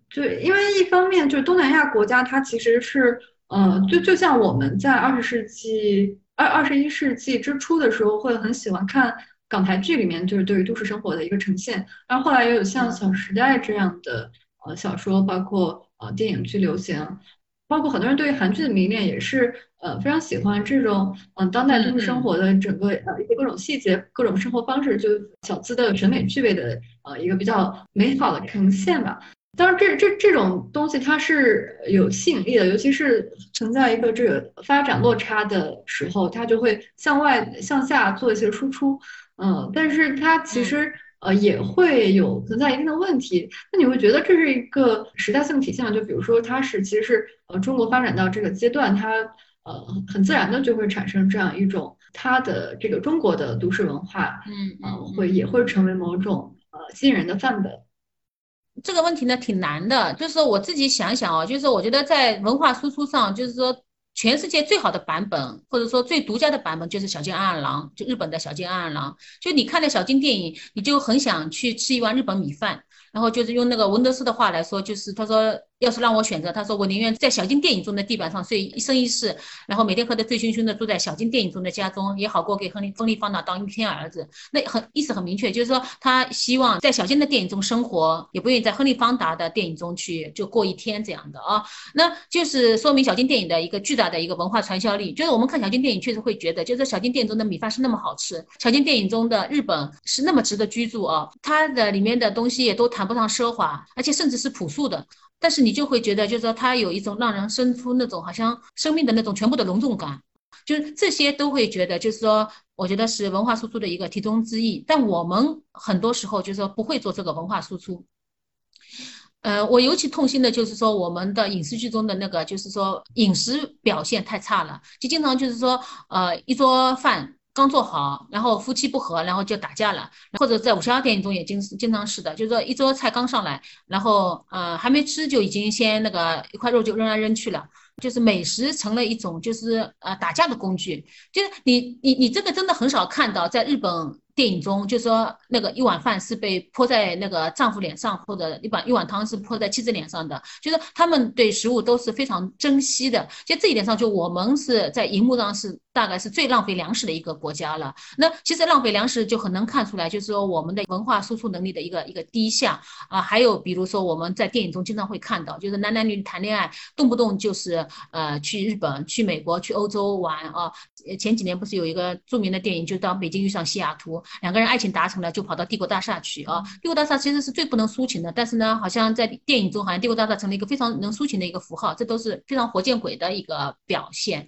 对，因为一方面就是东南亚国家，它其实是，呃，就就像我们在二十世纪二二十一世纪之初的时候，会很喜欢看港台剧里面就是对于都市生活的一个呈现，然后后来也有像《小时代》这样的呃小说，包括呃电影剧流行，包括很多人对于韩剧的迷恋也是呃非常喜欢这种嗯当代都市生活的整个呃一些各种细节、各种生活方式，就小资的审美趣味的呃一个比较美好的呈现吧。当然，这这这种东西它是有吸引力的，尤其是存在一个这个发展落差的时候，它就会向外向下做一些输出。嗯，但是它其实呃也会有存在一定的问题。那你会觉得这是一个时代性体现吗？就比如说，它是其实是呃中国发展到这个阶段，它呃很自然的就会产生这样一种它的这个中国的都市文化，嗯呃会也会成为某种呃吸引人的范本。这个问题呢挺难的，就是我自己想想啊，就是我觉得在文化输出上，就是说全世界最好的版本，或者说最独家的版本，就是小津安二郎，就日本的小津安二郎。就你看了小津电影，你就很想去吃一碗日本米饭，然后就是用那个文德斯的话来说，就是他说。要是让我选择，他说我宁愿在小金电影中的地板上睡一生一世，然后每天喝得醉醺醺的住在小金电影中的家中，也好过给亨利亨利方达当一天儿子。那很意思很明确，就是说他希望在小金的电影中生活，也不愿意在亨利方达的电影中去就过一天这样的啊。那就是说明小金电影的一个巨大的一个文化传销力。就是我们看小金电影，确实会觉得，就是小金电影中的米饭是那么好吃，小金电影中的日本是那么值得居住啊。它的里面的东西也都谈不上奢华，而且甚至是朴素的。但是你就会觉得，就是说它有一种让人生出那种好像生命的那种全部的隆重感，就是这些都会觉得，就是说，我觉得是文化输出的一个题中之意。但我们很多时候就是说不会做这个文化输出。呃，我尤其痛心的就是说，我们的影视剧中的那个，就是说饮食表现太差了，就经常就是说，呃，一桌饭。刚做好，然后夫妻不和，然后就打架了，或者在武侠电影中也经经常是的，就是说一桌菜刚上来，然后呃还没吃就已经先那个一块肉就扔来扔去了，就是美食成了一种就是呃打架的工具，就是你你你这个真的很少看到在日本。电影中就说那个一碗饭是被泼在那个丈夫脸上，或者一碗一碗汤是泼在妻子脸上的，就是他们对食物都是非常珍惜的。就这一点上，就我们是在荧幕上是大概是最浪费粮食的一个国家了。那其实浪费粮食就很能看出来，就是说我们的文化输出能力的一个一个低下啊。还有比如说我们在电影中经常会看到，就是男男女女谈恋爱，动不动就是呃去日本、去美国、去欧洲玩啊。前几年不是有一个著名的电影，就当北京遇上西雅图。两个人爱情达成了，就跑到帝国大厦去啊！帝国大厦其实是最不能抒情的，但是呢，好像在电影中，好像帝国大厦成了一个非常能抒情的一个符号，这都是非常活见鬼的一个表现。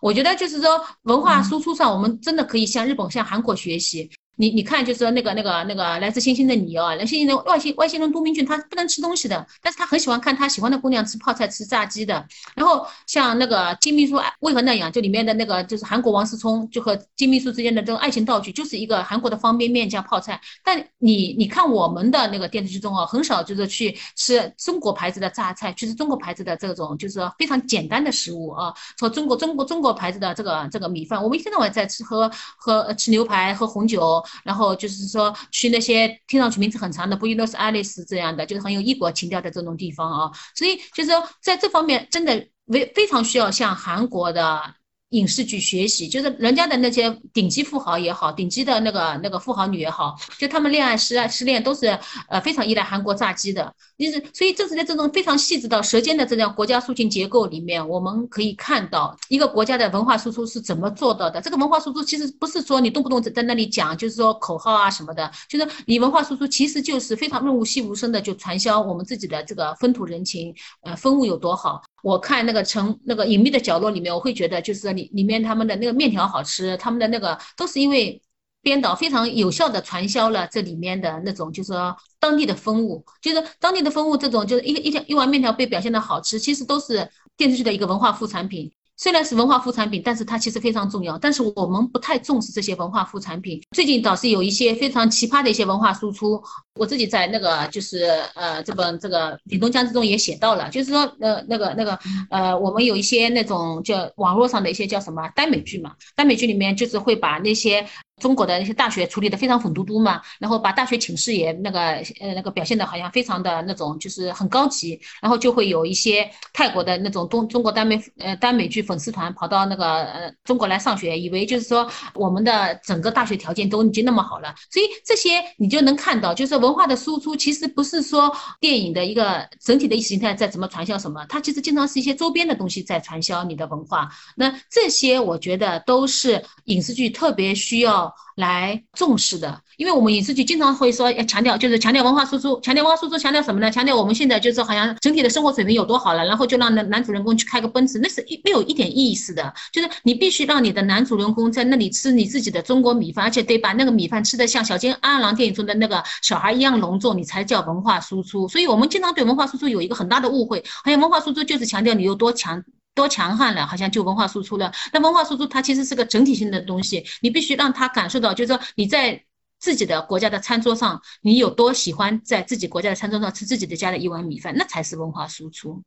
我觉得就是说，文化输出上，我们真的可以向日本、向韩国学习。你你看，就是那个那个那个来自星星的你哦，来自星星的外星外星人都明俊，他不能吃东西的，但是他很喜欢看他喜欢的姑娘吃泡菜、吃炸鸡的。然后像那个金秘书为何那样，就里面的那个就是韩国王思聪，就和金秘书之间的这种爱情道具，就是一个韩国的方便面加泡菜。但你你看我们的那个电视剧中哦，很少就是去吃中国牌子的榨菜，去吃中国牌子的这种就是非常简单的食物啊，说中国中国中国牌子的这个这个米饭，我们一天到晚在吃喝喝吃牛排喝红酒。然后就是说去那些听上去名字很长的，布宜诺斯艾利斯这样的，就是很有异国情调的这种地方啊。所以就是说在这方面真的非非常需要像韩国的影视剧学习，就是人家的那些顶级富豪也好，顶级的那个那个富豪女也好，就他们恋爱失爱失恋都是呃非常依赖韩国炸鸡的。就是所以这是在这种非常细致到舌尖的这样国家抒情结构里面，我们可以看到一个国家的文化输出是怎么做到的。这个文化输出其实不是说你动不动在那里讲，就是说口号啊什么的，就是你文化输出其实就是非常润物细无声的就传销我们自己的这个风土人情，呃风物有多好。我看那个城那个隐秘的角落里面，我会觉得就是里里面他们的那个面条好吃，他们的那个都是因为编导非常有效的传销了这里面的那种就是说当地的风物，就是当地的风物这种就是一一条一碗面条被表现的好吃，其实都是电视剧的一个文化副产品。虽然是文化副产品，但是它其实非常重要。但是我们不太重视这些文化副产品。最近倒是有一些非常奇葩的一些文化输出。我自己在那个就是呃这本这个《李东江之中也写到了，就是说呃那个那个呃我们有一些那种叫网络上的一些叫什么耽美剧嘛，耽美剧里面就是会把那些。中国的那些大学处理的非常粉嘟嘟嘛，然后把大学寝室也那个呃那个表现的好像非常的那种就是很高级，然后就会有一些泰国的那种东中国耽美呃耽美剧粉丝团跑到那个呃中国来上学，以为就是说我们的整个大学条件都已经那么好了，所以这些你就能看到，就是我文化的输出其实不是说电影的一个整体的意识形态在怎么传销什么，它其实经常是一些周边的东西在传销你的文化，那这些我觉得都是影视剧特别需要。来重视的，因为我们影视剧经常会说要强调，就是强调文化输出，强调文化输出，强调什么呢？强调我们现在就是好像整体的生活水平有多好了，然后就让男男主人公去开个奔驰，那是一没有一点意思的。就是你必须让你的男主人公在那里吃你自己的中国米饭，而且得把那个米饭吃的像小金阿郎电影中的那个小孩一样隆重，你才叫文化输出。所以我们经常对文化输出有一个很大的误会，好像文化输出就是强调你有多强。多强悍了，好像就文化输出了。那文化输出它其实是个整体性的东西，你必须让他感受到，就是说你在自己的国家的餐桌上，你有多喜欢在自己国家的餐桌上吃自己的家的一碗米饭，那才是文化输出。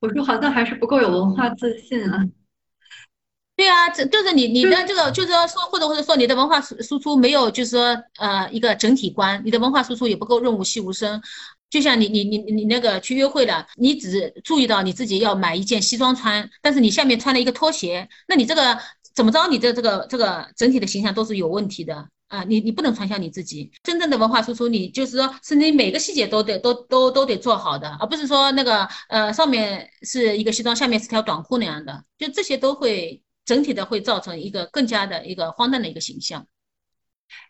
我说好像还是不够有文化自信啊。对啊，这就是你你的这个，就是说或者或者说你的文化输输出没有，就是说呃一个整体观，你的文化输出也不够润物细无声。就像你你你你那个去约会了，你只注意到你自己要买一件西装穿，但是你下面穿了一个拖鞋，那你这个怎么着？你的这个这个整体的形象都是有问题的啊！你你不能传销你自己，真正的文化输出，你就是说是你每个细节都得都都都得做好的，而不是说那个呃上面是一个西装，下面是条短裤那样的，就这些都会整体的会造成一个更加的一个荒诞的一个形象。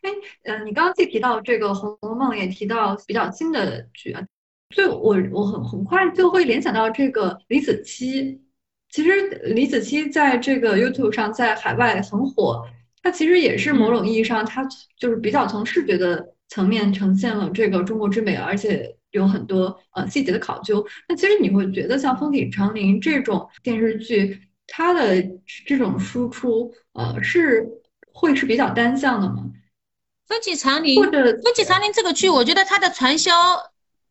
哎，嗯，你刚刚既提到这个《红楼梦》，也提到比较新的剧啊，所以我我很很快就会联想到这个李子柒。其实李子柒在这个 YouTube 上，在海外很火，它其实也是某种意义上，它就是比较从视觉的层面呈现了这个中国之美，而且有很多呃细节的考究。那其实你会觉得像《风起长林》这种电视剧，它的这种输出，呃，是会是比较单向的吗？风起长林，分歧长林这个剧，我觉得它的传销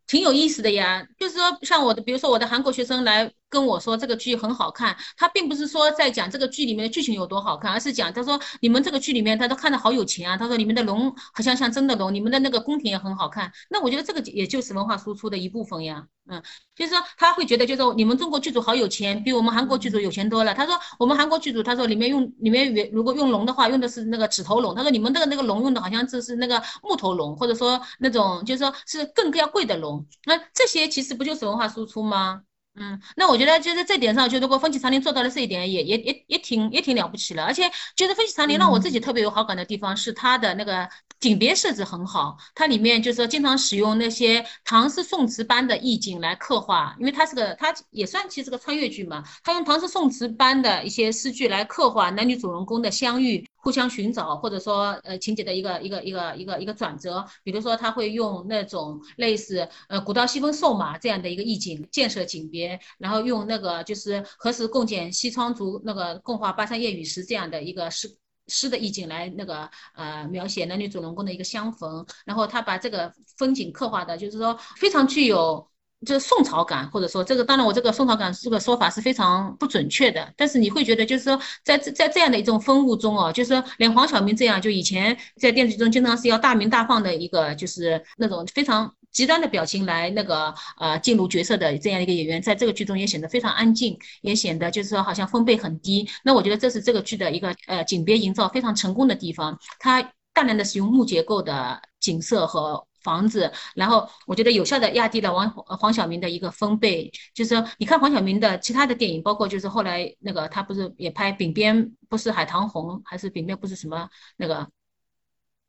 挺有意思的呀。就是说，像我的，比如说我的韩国学生来。跟我说这个剧很好看，他并不是说在讲这个剧里面的剧情有多好看，而是讲他说你们这个剧里面，他都看着好有钱啊。他说你们的龙好像像真的龙，你们的那个宫廷也很好看。那我觉得这个也就是文化输出的一部分呀。嗯，就是说他会觉得，就是说你们中国剧组好有钱，比我们韩国剧组有钱多了。他说我们韩国剧组，他说里面用里面如果用龙的话，用的是那个纸头龙。他说你们那个那个龙用的好像就是那个木头龙，或者说那种就是说是更加贵的龙。那这些其实不就是文化输出吗？嗯，那我觉得就是这点上，就如果风起长林做到了这一点，也也也也挺也挺了不起了。而且就是风起长林让我自己特别有好感的地方是它的那个景别设置很好，它里面就是说经常使用那些唐诗宋词般的意境来刻画，因为它是个它也算其实个穿越剧嘛，它用唐诗宋词般的一些诗句来刻画男女主人公的相遇。互相寻找，或者说呃情节的一个一个一个一个一个转折，比如说他会用那种类似呃古道西风瘦马这样的一个意境建设景别，然后用那个就是何时共剪西窗烛，那个共话巴山夜雨时这样的一个诗诗的意境来那个呃描写男女主人公的一个相逢，然后他把这个风景刻画的就是说非常具有。就是宋朝感，或者说这个，当然我这个宋朝感这个说法是非常不准确的，但是你会觉得就是说，在在这样的一种风物中哦，就是说连黄晓明这样，就以前在电视剧中经常是要大鸣大放的一个，就是那种非常极端的表情来那个呃进入角色的这样一个演员，在这个剧中也显得非常安静，也显得就是说好像分贝很低。那我觉得这是这个剧的一个呃景别营造非常成功的地方，它大量的使用木结构的景色和。房子，然后我觉得有效的压低了王黄晓明的一个分贝，就是说，你看黄晓明的其他的电影，包括就是后来那个他不是也拍《饼边》，不是海棠红，还是《饼边》不是什么那个，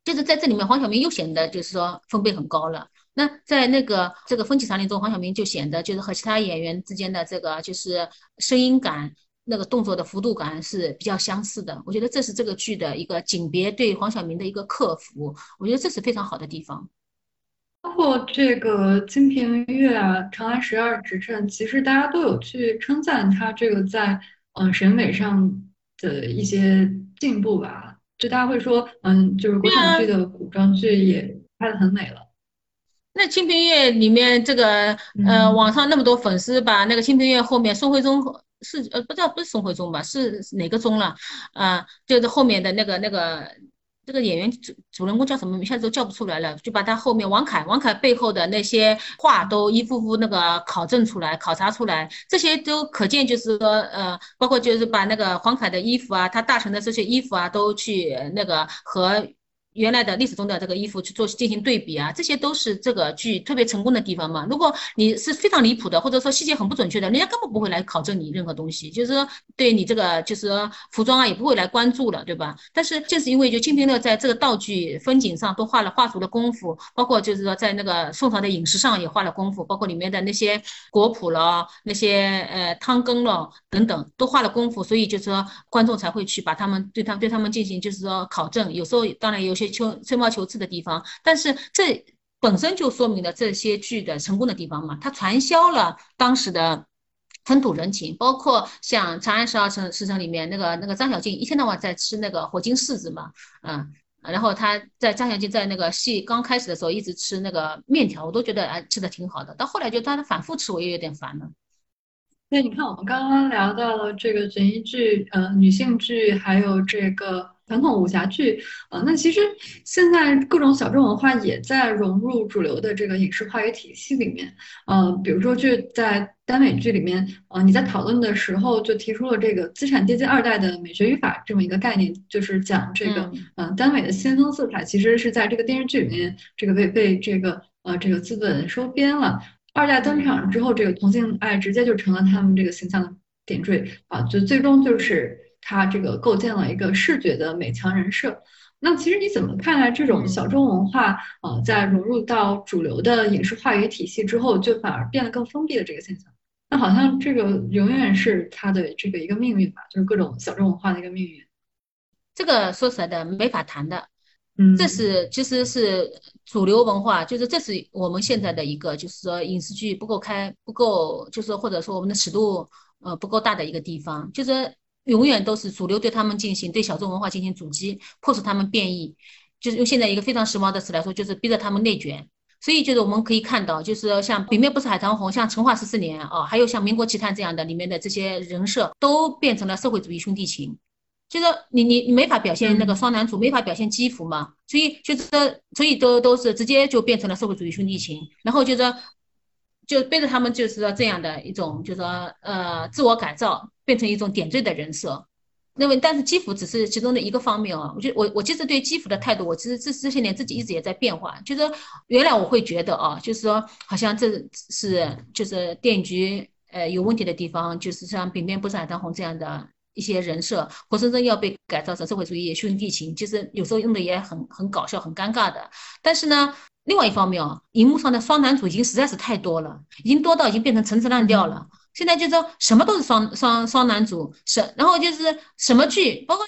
就是在这里面黄晓明又显得就是说分贝很高了。那在那个这个《风起长林》中，黄晓明就显得就是和其他演员之间的这个就是声音感、那个动作的幅度感是比较相似的。我觉得这是这个剧的一个景别对黄晓明的一个克服，我觉得这是非常好的地方。包括这个《金瓶月》啊，《长安十二时辰》，其实大家都有去称赞他这个在嗯审美上的一些进步吧。就大家会说，嗯，就是国产剧的古装剧也拍的很美了。那《清平乐》里面这个呃，网上那么多粉丝把那个《清平乐》后面宋徽宗是呃不知道不是宋徽宗吧，是哪个宗了啊？就是后面的那个那个。这个演员主主人公叫什么？一下子都叫不出来了，就把他后面王凯，王凯背后的那些话都一步步那个考证出来、考察出来，这些都可见，就是说，呃，包括就是把那个黄凯的衣服啊，他大臣的这些衣服啊，都去那个和。原来的历史中的这个衣服去做进行对比啊，这些都是这个剧特别成功的地方嘛。如果你是非常离谱的，或者说细节很不准确的，人家根本不会来考证你任何东西，就是说对你这个就是服装啊也不会来关注了，对吧？但是正是因为就清平乐在这个道具风景上都画了画足了功夫，包括就是说在那个宋朝的饮食上也花了功夫，包括里面的那些果脯了、那些呃汤羹了等等都花了功夫，所以就是说观众才会去把他们对他对他们进行就是说考证，有时候当然有些。求吹毛求疵的地方，但是这本身就说明了这些剧的成功的地方嘛。它传销了当时的风土人情，包括像《长安十二城时辰》里面那个那个张小静一天到晚在吃那个火晶柿子嘛，嗯，然后他在张小静在那个戏刚开始的时候一直吃那个面条，我都觉得哎吃的挺好的，到后来就他反复吃，我也有点烦了。那你看，我们刚刚聊到了这个悬疑剧、呃女性剧，还有这个。传统武侠剧，呃，那其实现在各种小众文化也在融入主流的这个影视话语体系里面，呃，比如说就在耽美剧里面，呃，你在讨论的时候就提出了这个资产阶级二代的美学语法这么一个概念，就是讲这个，嗯，耽美的先锋色彩其实是在这个电视剧里面，这个被被这个呃这个资本收编了，二代登场之后，这个同性爱直接就成了他们这个形象的点缀啊，就最终就是。它这个构建了一个视觉的美强人设，那其实你怎么看待这种小众文化呃，在融入到主流的影视话语体系之后，就反而变得更封闭的这个现象？那好像这个永远是它的这个一个命运吧，就是各种小众文化的一个命运。这个说实在的没法谈的，嗯，这是其实是主流文化，就是这是我们现在的一个，就是说影视剧不够开，不够，就是或者说我们的尺度呃不够大的一个地方，就是。永远都是主流对他们进行对小众文化进行阻击，迫使他们变异，就是用现在一个非常时髦的词来说，就是逼着他们内卷。所以就是我们可以看到，就是像《北面不是海棠红》，像《成化十四年》啊，还有像《民国奇谭》这样的里面的这些人设，都变成了社会主义兄弟情。就是你你你没法表现那个双男主，没法表现基辅嘛，所以就是所以都都是直接就变成了社会主义兄弟情，然后就是。就背着他们，就是说这样的一种，就是说呃，自我改造变成一种点缀的人设。那么，但是基辅只是其中的一个方面啊。我觉我我其实对基辅的态度，我其实这这些年自己一直也在变化。就是原来我会觉得啊，就是说好像这是就是电影局呃有问题的地方，就是像《饼边不是海棠红》这样的一些人设，活生生要被改造成社会主义兄弟情，其实有时候用的也很很搞笑、很尴尬的。但是呢。另外一方面啊，荧幕上的双男主已经实在是太多了，已经多到已经变成陈词滥调了。现在就说什么都是双双双男主，是然后就是什么剧，包括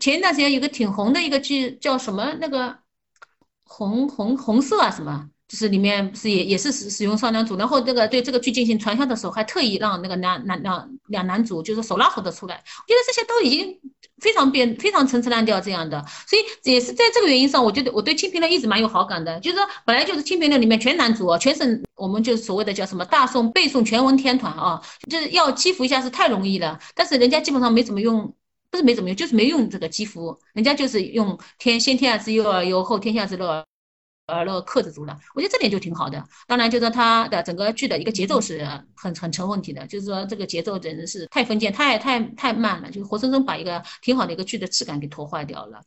前一段时间有个挺红的一个剧叫什么那个红红红色啊什么。就是里面是也也是使使用双男主，然后这个对这个剧进行传销的时候，还特意让那个男男两两男主就是手拉手的出来。我觉得这些都已经非常变非常陈词滥调这样的，所以也是在这个原因上，我觉得我对《清平乐》一直蛮有好感的。就是说本来就是《清平乐》里面全男主，全是我们就是所谓的叫什么大宋背诵全文天团啊，就是要欺负一下是太容易了。但是人家基本上没怎么用，不是没怎么用，就是没用这个激服，人家就是用天先天下之忧而忧，后天下之乐。而乐克制住了，我觉得这点就挺好的。当然，就是说他的整个剧的一个节奏是很很成问题的，就是说这个节奏简直是太封建、太太太慢了，就活生生把一个挺好的一个剧的质感给拖坏掉了。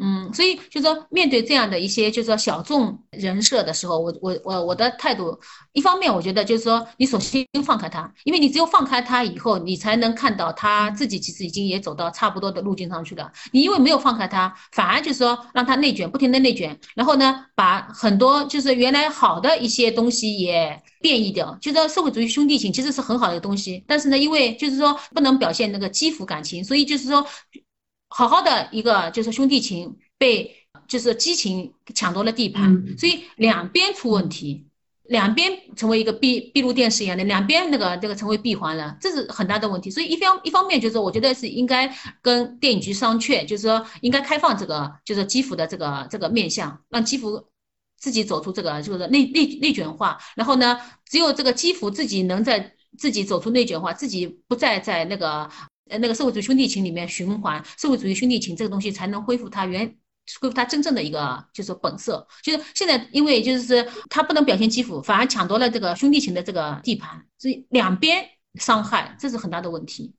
嗯，所以就说，面对这样的一些就是说小众人设的时候，我我我我的态度，一方面我觉得就是说，你首先放开他，因为你只有放开他以后，你才能看到他自己其实已经也走到差不多的路径上去了。你因为没有放开他，反而就是说让他内卷，不停的内卷，然后呢，把很多就是原来好的一些东西也变异掉。就是说，社会主义兄弟情其实是很好的东西，但是呢，因为就是说不能表现那个基辅感情，所以就是说。好好的一个就是兄弟情被就是激情抢夺了地盘，所以两边出问题，两边成为一个闭闭路电视一样的，两边那个这个成为闭环了，这是很大的问题。所以一方一方面就是我觉得是应该跟电影局商榷，就是说应该开放这个就是基辅的这个这个面向，让基辅自己走出这个就是内内内卷化，然后呢，只有这个基辅自己能在自己走出内卷化，自己不再在那个。呃，那个社会主义兄弟情里面循环，社会主义兄弟情这个东西才能恢复它原，恢复它真正的一个就是本色。就是现在，因为就是它不能表现基辅，反而抢夺了这个兄弟情的这个地盘，所以两边伤害，这是很大的问题。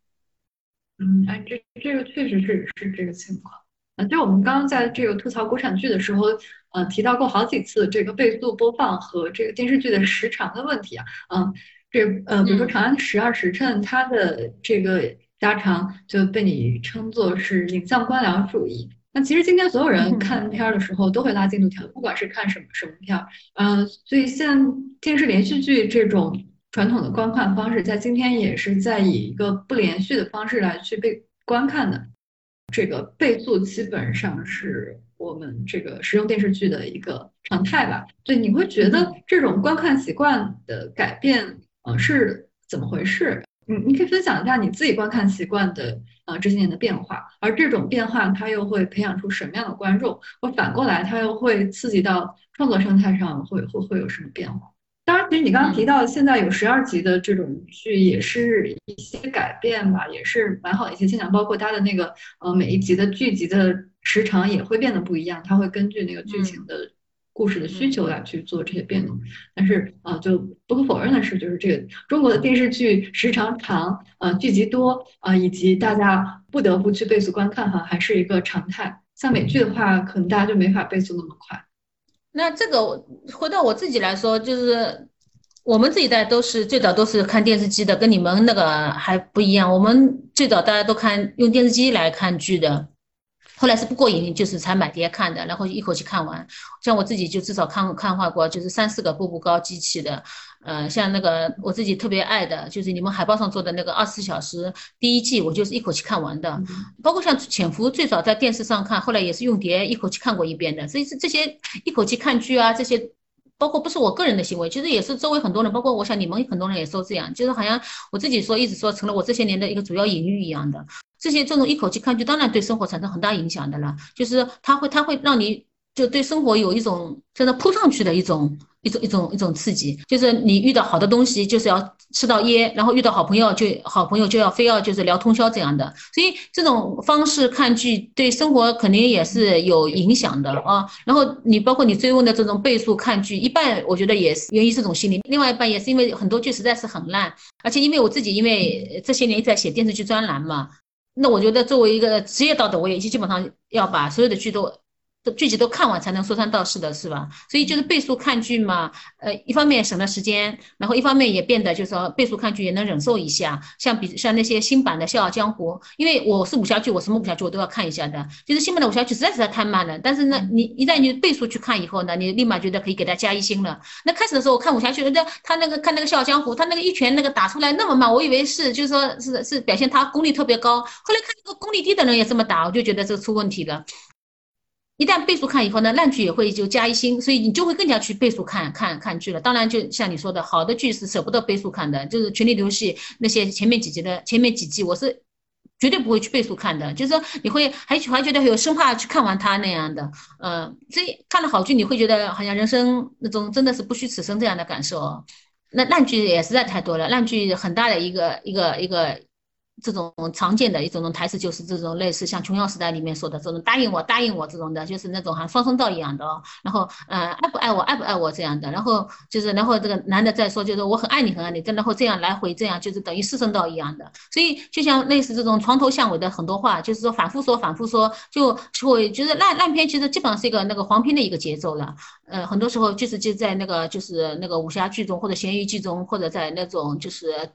嗯，哎，这这个确实是是这个情况。嗯，就我们刚刚在这个吐槽国产剧的时候，呃，提到过好几次这个倍速播放和这个电视剧的时长的问题啊。嗯，这呃，比如说《长安十二时辰》，它的这个。加长就被你称作是影像官僚主义。那其实今天所有人看片儿的时候都会拉进度条，不管是看什么什么片儿，嗯，所以像电视连续剧这种传统的观看方式，在今天也是在以一个不连续的方式来去被观看的。这个倍速基本上是我们这个使用电视剧的一个常态吧。对，你会觉得这种观看习惯的改变，呃，是怎么回事？嗯，你可以分享一下你自己观看习惯的呃这些年的变化，而这种变化它又会培养出什么样的观众？或反过来，它又会刺激到创作生态上会会会有什么变化？当然，其实你刚刚提到现在有十二集的这种剧，也是一些改变吧，也是蛮好的一些现象。包括它的那个呃每一集的剧集的时长也会变得不一样，它会根据那个剧情的。故事的需求来去做这些变动，但是啊，就不可否认的是，就是这个中国的电视剧时长长，呃，剧集多啊，以及大家不得不去倍速观看哈，还是一个常态。像美剧的话，可能大家就没法倍速那么快。那这个回到我自己来说，就是我们这一代都是最早都是看电视机的，跟你们那个还不一样。我们最早大家都看用电视机来看剧的。后来是不过瘾，就是才买碟看的，然后一口气看完。像我自己就至少看看画过，就是三四个步步高机器的，呃，像那个我自己特别爱的，就是你们海报上做的那个二十四小时第一季，我就是一口气看完的。包括像潜伏，最早在电视上看，后来也是用碟一口气看过一遍的。所以是这些一口气看剧啊，这些包括不是我个人的行为，其实也是周围很多人，包括我想你们很多人也都这样，就是好像我自己说一直说成了我这些年的一个主要隐喻一样的。这些这种一口气看剧，当然对生活产生很大影响的了。就是它会，它会让你就对生活有一种真的扑上去的一种一种一种一种刺激。就是你遇到好的东西，就是要吃到噎；然后遇到好朋友，就好朋友就要非要就是聊通宵这样的。所以这种方式看剧对生活肯定也是有影响的啊。然后你包括你追问的这种倍速看剧，一半我觉得也是源于这种心理，另外一半也是因为很多剧实在是很烂，而且因为我自己因为这些年一直在写电视剧专栏嘛。那我觉得作为一个职业道德，我也基本上要把所有的剧都。剧集都看完才能说三道四的是吧？所以就是倍速看剧嘛，呃，一方面省了时间，然后一方面也变得就是说倍速看剧也能忍受一下。像比像那些新版的《笑傲江湖》，因为我是武侠剧，我什么武侠剧我都要看一下的。就是新版的武侠剧实在是太慢了，但是呢，你一旦你倍速去看以后呢，你立马觉得可以给他加一星了。那开始的时候我看武侠剧，那他那个看那个《笑傲江湖》，他那个一拳那个打出来那么慢，我以为是就是说是是表现他功力特别高，后来看那个功力低的人也这么打，我就觉得这出问题了。一旦倍速看以后呢，烂剧也会就加一星，所以你就会更加去倍速看看看剧了。当然，就像你说的，好的剧是舍不得倍速看的，就是《权力的游戏》那些前面几集的前面几季，我是绝对不会去倍速看的。就是说，你会还还觉得有生怕去看完它那样的，嗯，所以看了好剧，你会觉得好像人生那种真的是不虚此生这样的感受。那烂剧也实在太多了，烂剧很大的一个一个一个。这种常见的一种台词，就是这种类似像《琼瑶时代》里面说的这种“答应我，答应我”这种的，就是那种像双声道一样的。然后，呃，爱不爱我，爱不爱我这样的。然后就是，然后这个男的再说，就是我很爱你，很爱你。再然后这样来回，这样就是等于四声道一样的。所以就像类似这种床头巷尾的很多话，就是说反复说，反复说，就会就是烂烂片，其实基本上是一个那个黄片的一个节奏了。呃，很多时候就是就在那个就是那个武侠剧中或者悬疑剧中，或者在那种就是。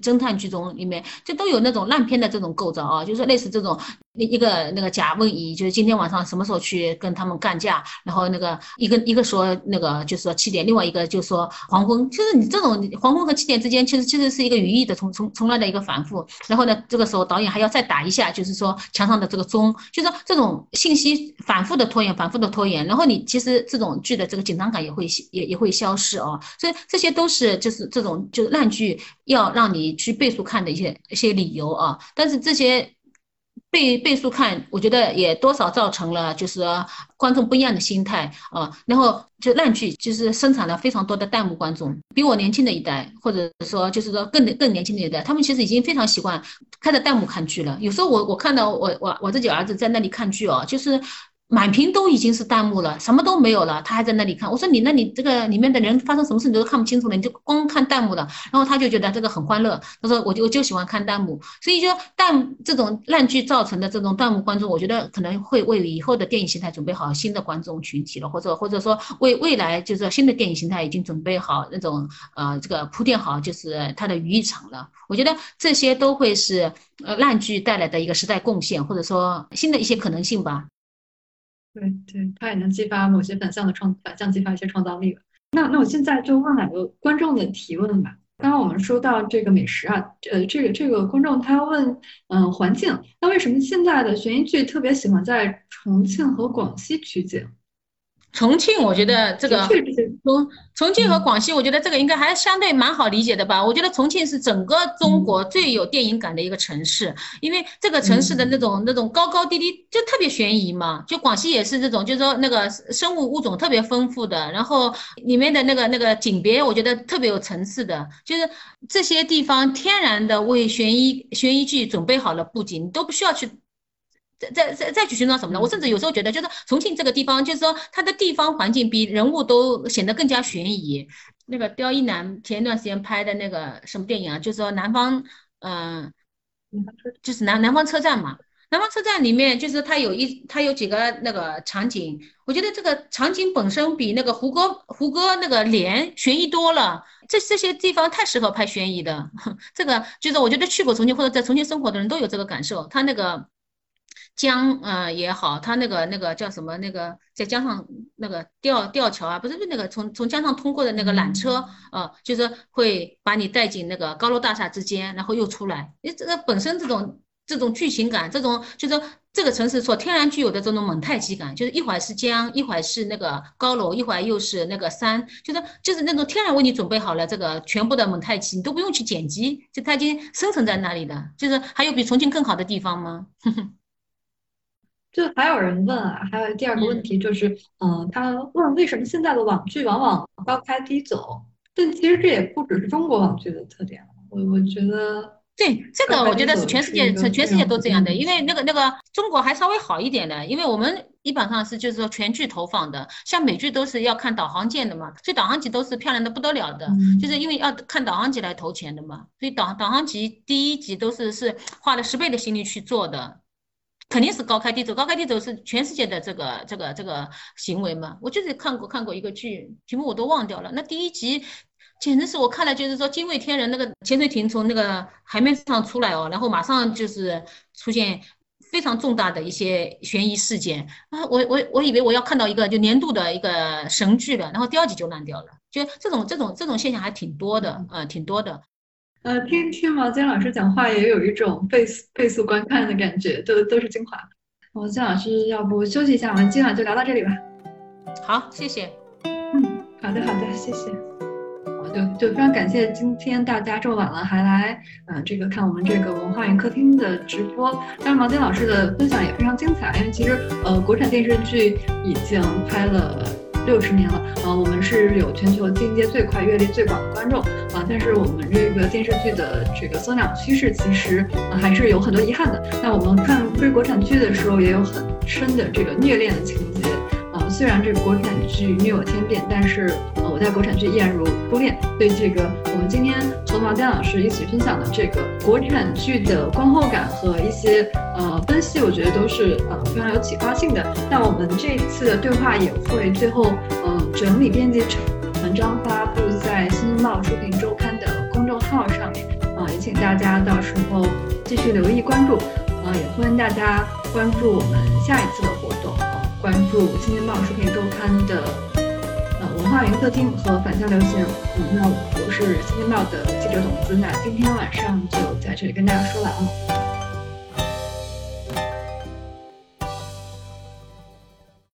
侦探剧中里面就都有那种烂片的这种构造啊，就是类似这种。那一个那个甲问乙，就是今天晚上什么时候去跟他们干架？然后那个一个一个说那个就是说七点，另外一个就说黄昏。其实你这种黄昏和七点之间，其实其实是一个语义的从从从来的一个反复。然后呢，这个时候导演还要再打一下，就是说墙上的这个钟，就是说这种信息反复的拖延，反复的拖延。然后你其实这种剧的这个紧张感也会也也会消失哦。所以这些都是就是这种就是烂剧要让你去倍速看的一些一些理由啊。但是这些。倍倍速看，我觉得也多少造成了就是观众不一样的心态啊。然后就烂剧，就是生产了非常多的弹幕观众，比我年轻的一代，或者说就是说更更年轻的一代，他们其实已经非常习惯开着弹幕看剧了。有时候我我看到我我我自己儿子在那里看剧哦，就是。满屏都已经是弹幕了，什么都没有了，他还在那里看。我说你那你这个里面的人发生什么事你都看不清楚了，你就光看弹幕了。然后他就觉得这个很欢乐，他说我就我就喜欢看弹幕。所以就弹这种烂剧造成的这种弹幕观众，我觉得可能会为以后的电影形态准备好新的观众群体了，或者或者说为未来就是新的电影形态已经准备好那种呃这个铺垫好就是它的语义场了。我觉得这些都会是呃烂剧带来的一个时代贡献，或者说新的一些可能性吧。对对，它也能激发某些反向的创反向激发一些创造力吧。那那我现在就问两个观众的提问吧。刚刚我们说到这个美食啊，呃，这个这个观众他问，嗯，环境，那为什么现在的悬疑剧特别喜欢在重庆和广西取景？重庆，我觉得这个重重庆和广西，我觉得这个应该还相对蛮好理解的吧。我觉得重庆是整个中国最有电影感的一个城市，因为这个城市的那种那种高高低低就特别悬疑嘛。就广西也是这种，就是说那个生物物种特别丰富的，然后里面的那个那个景别，我觉得特别有层次的，就是这些地方天然的为悬疑悬疑剧准备好了布景，你都不需要去。再再再再去寻找什么呢？我甚至有时候觉得，就是重庆这个地方，就是说它的地方环境比人物都显得更加悬疑。那个刁一男前一段时间拍的那个什么电影啊？就是说南方，嗯，就是南南方车站嘛。南方车站里面，就是它有一它有几个那个场景，我觉得这个场景本身比那个胡歌胡歌那个脸悬疑多了。这这些地方太适合拍悬疑的。这个就是我觉得去过重庆或者在重庆生活的人都有这个感受。他那个。江呃也好，它那个那个叫什么？那个在江上那个吊吊桥啊，不是那个从从江上通过的那个缆车呃，就是会把你带进那个高楼大厦之间，然后又出来。你这个本身这种这种剧情感，这种就是这个城市所天然具有的这种蒙太奇感，就是一会儿是江，一会儿是那个高楼，一会儿又是那个山，就是就是那种天然为你准备好了这个全部的蒙太奇，你都不用去剪辑，就它已经生成在那里的。就是还有比重庆更好的地方吗？就还有人问啊，还有第二个问题就是，嗯，他问为什么现在的网剧往往高开低走？但其实这也不只是中国网剧的特点，我我觉得，对这个我觉得是全世界全世界都这样的，因为那个那个中国还稍微好一点的，因为我们基本上是就是说全剧投放的，像美剧都是要看导航键的嘛，所以导航集都是漂亮的不得了的，就是因为要看导航集来投钱的嘛，所以导导航集第一集都是是花了十倍的心力去做的。肯定是高开低走，高开低走是全世界的这个这个这个行为嘛？我就是看过看过一个剧，题目我都忘掉了。那第一集简直是我看了，就是说惊为天人，那个潜水艇从那个海面上出来哦，然后马上就是出现非常重大的一些悬疑事件啊！我我我以为我要看到一个就年度的一个神剧了，然后第二集就烂掉了，就这种这种这种现象还挺多的，呃，挺多的。呃，听听毛尖老师讲话也有一种倍速倍速观看的感觉，都都是精华。毛尖老师，要不休息一下，我们今晚就聊到这里吧。好，谢谢。嗯，好的好的，谢谢。就就非常感谢今天大家这么晚了还来，嗯，这个看我们这个文化园客厅的直播。当然，毛尖老师的分享也非常精彩，因为其实呃，国产电视剧已经拍了。六十年了，啊，我们是有全球进阶最快、阅历最广的观众，啊，但是我们这个电视剧的这个增长趋势其实还是有很多遗憾的。那我们看非国产剧的时候，也有很深的这个虐恋的情节。虽然这个国产剧虐有天变，但是呃，我在国产剧依然如初恋。对这个我们今天从王佳老师一起分享的这个国产剧的观后感和一些呃分析，我觉得都是呃非常有启发性的。那我们这一次的对话也会最后呃整理编辑成文章发布在《新京报书评周刊》的公众号上面啊，也请大家到时候继续留意关注啊，也欢迎大家关注我们下一次的。关注《新京报书评周刊》的呃文化云客厅和反向流行。嗯，那我是新京报的记者董姿，那今天晚上就在这里跟大家说完了。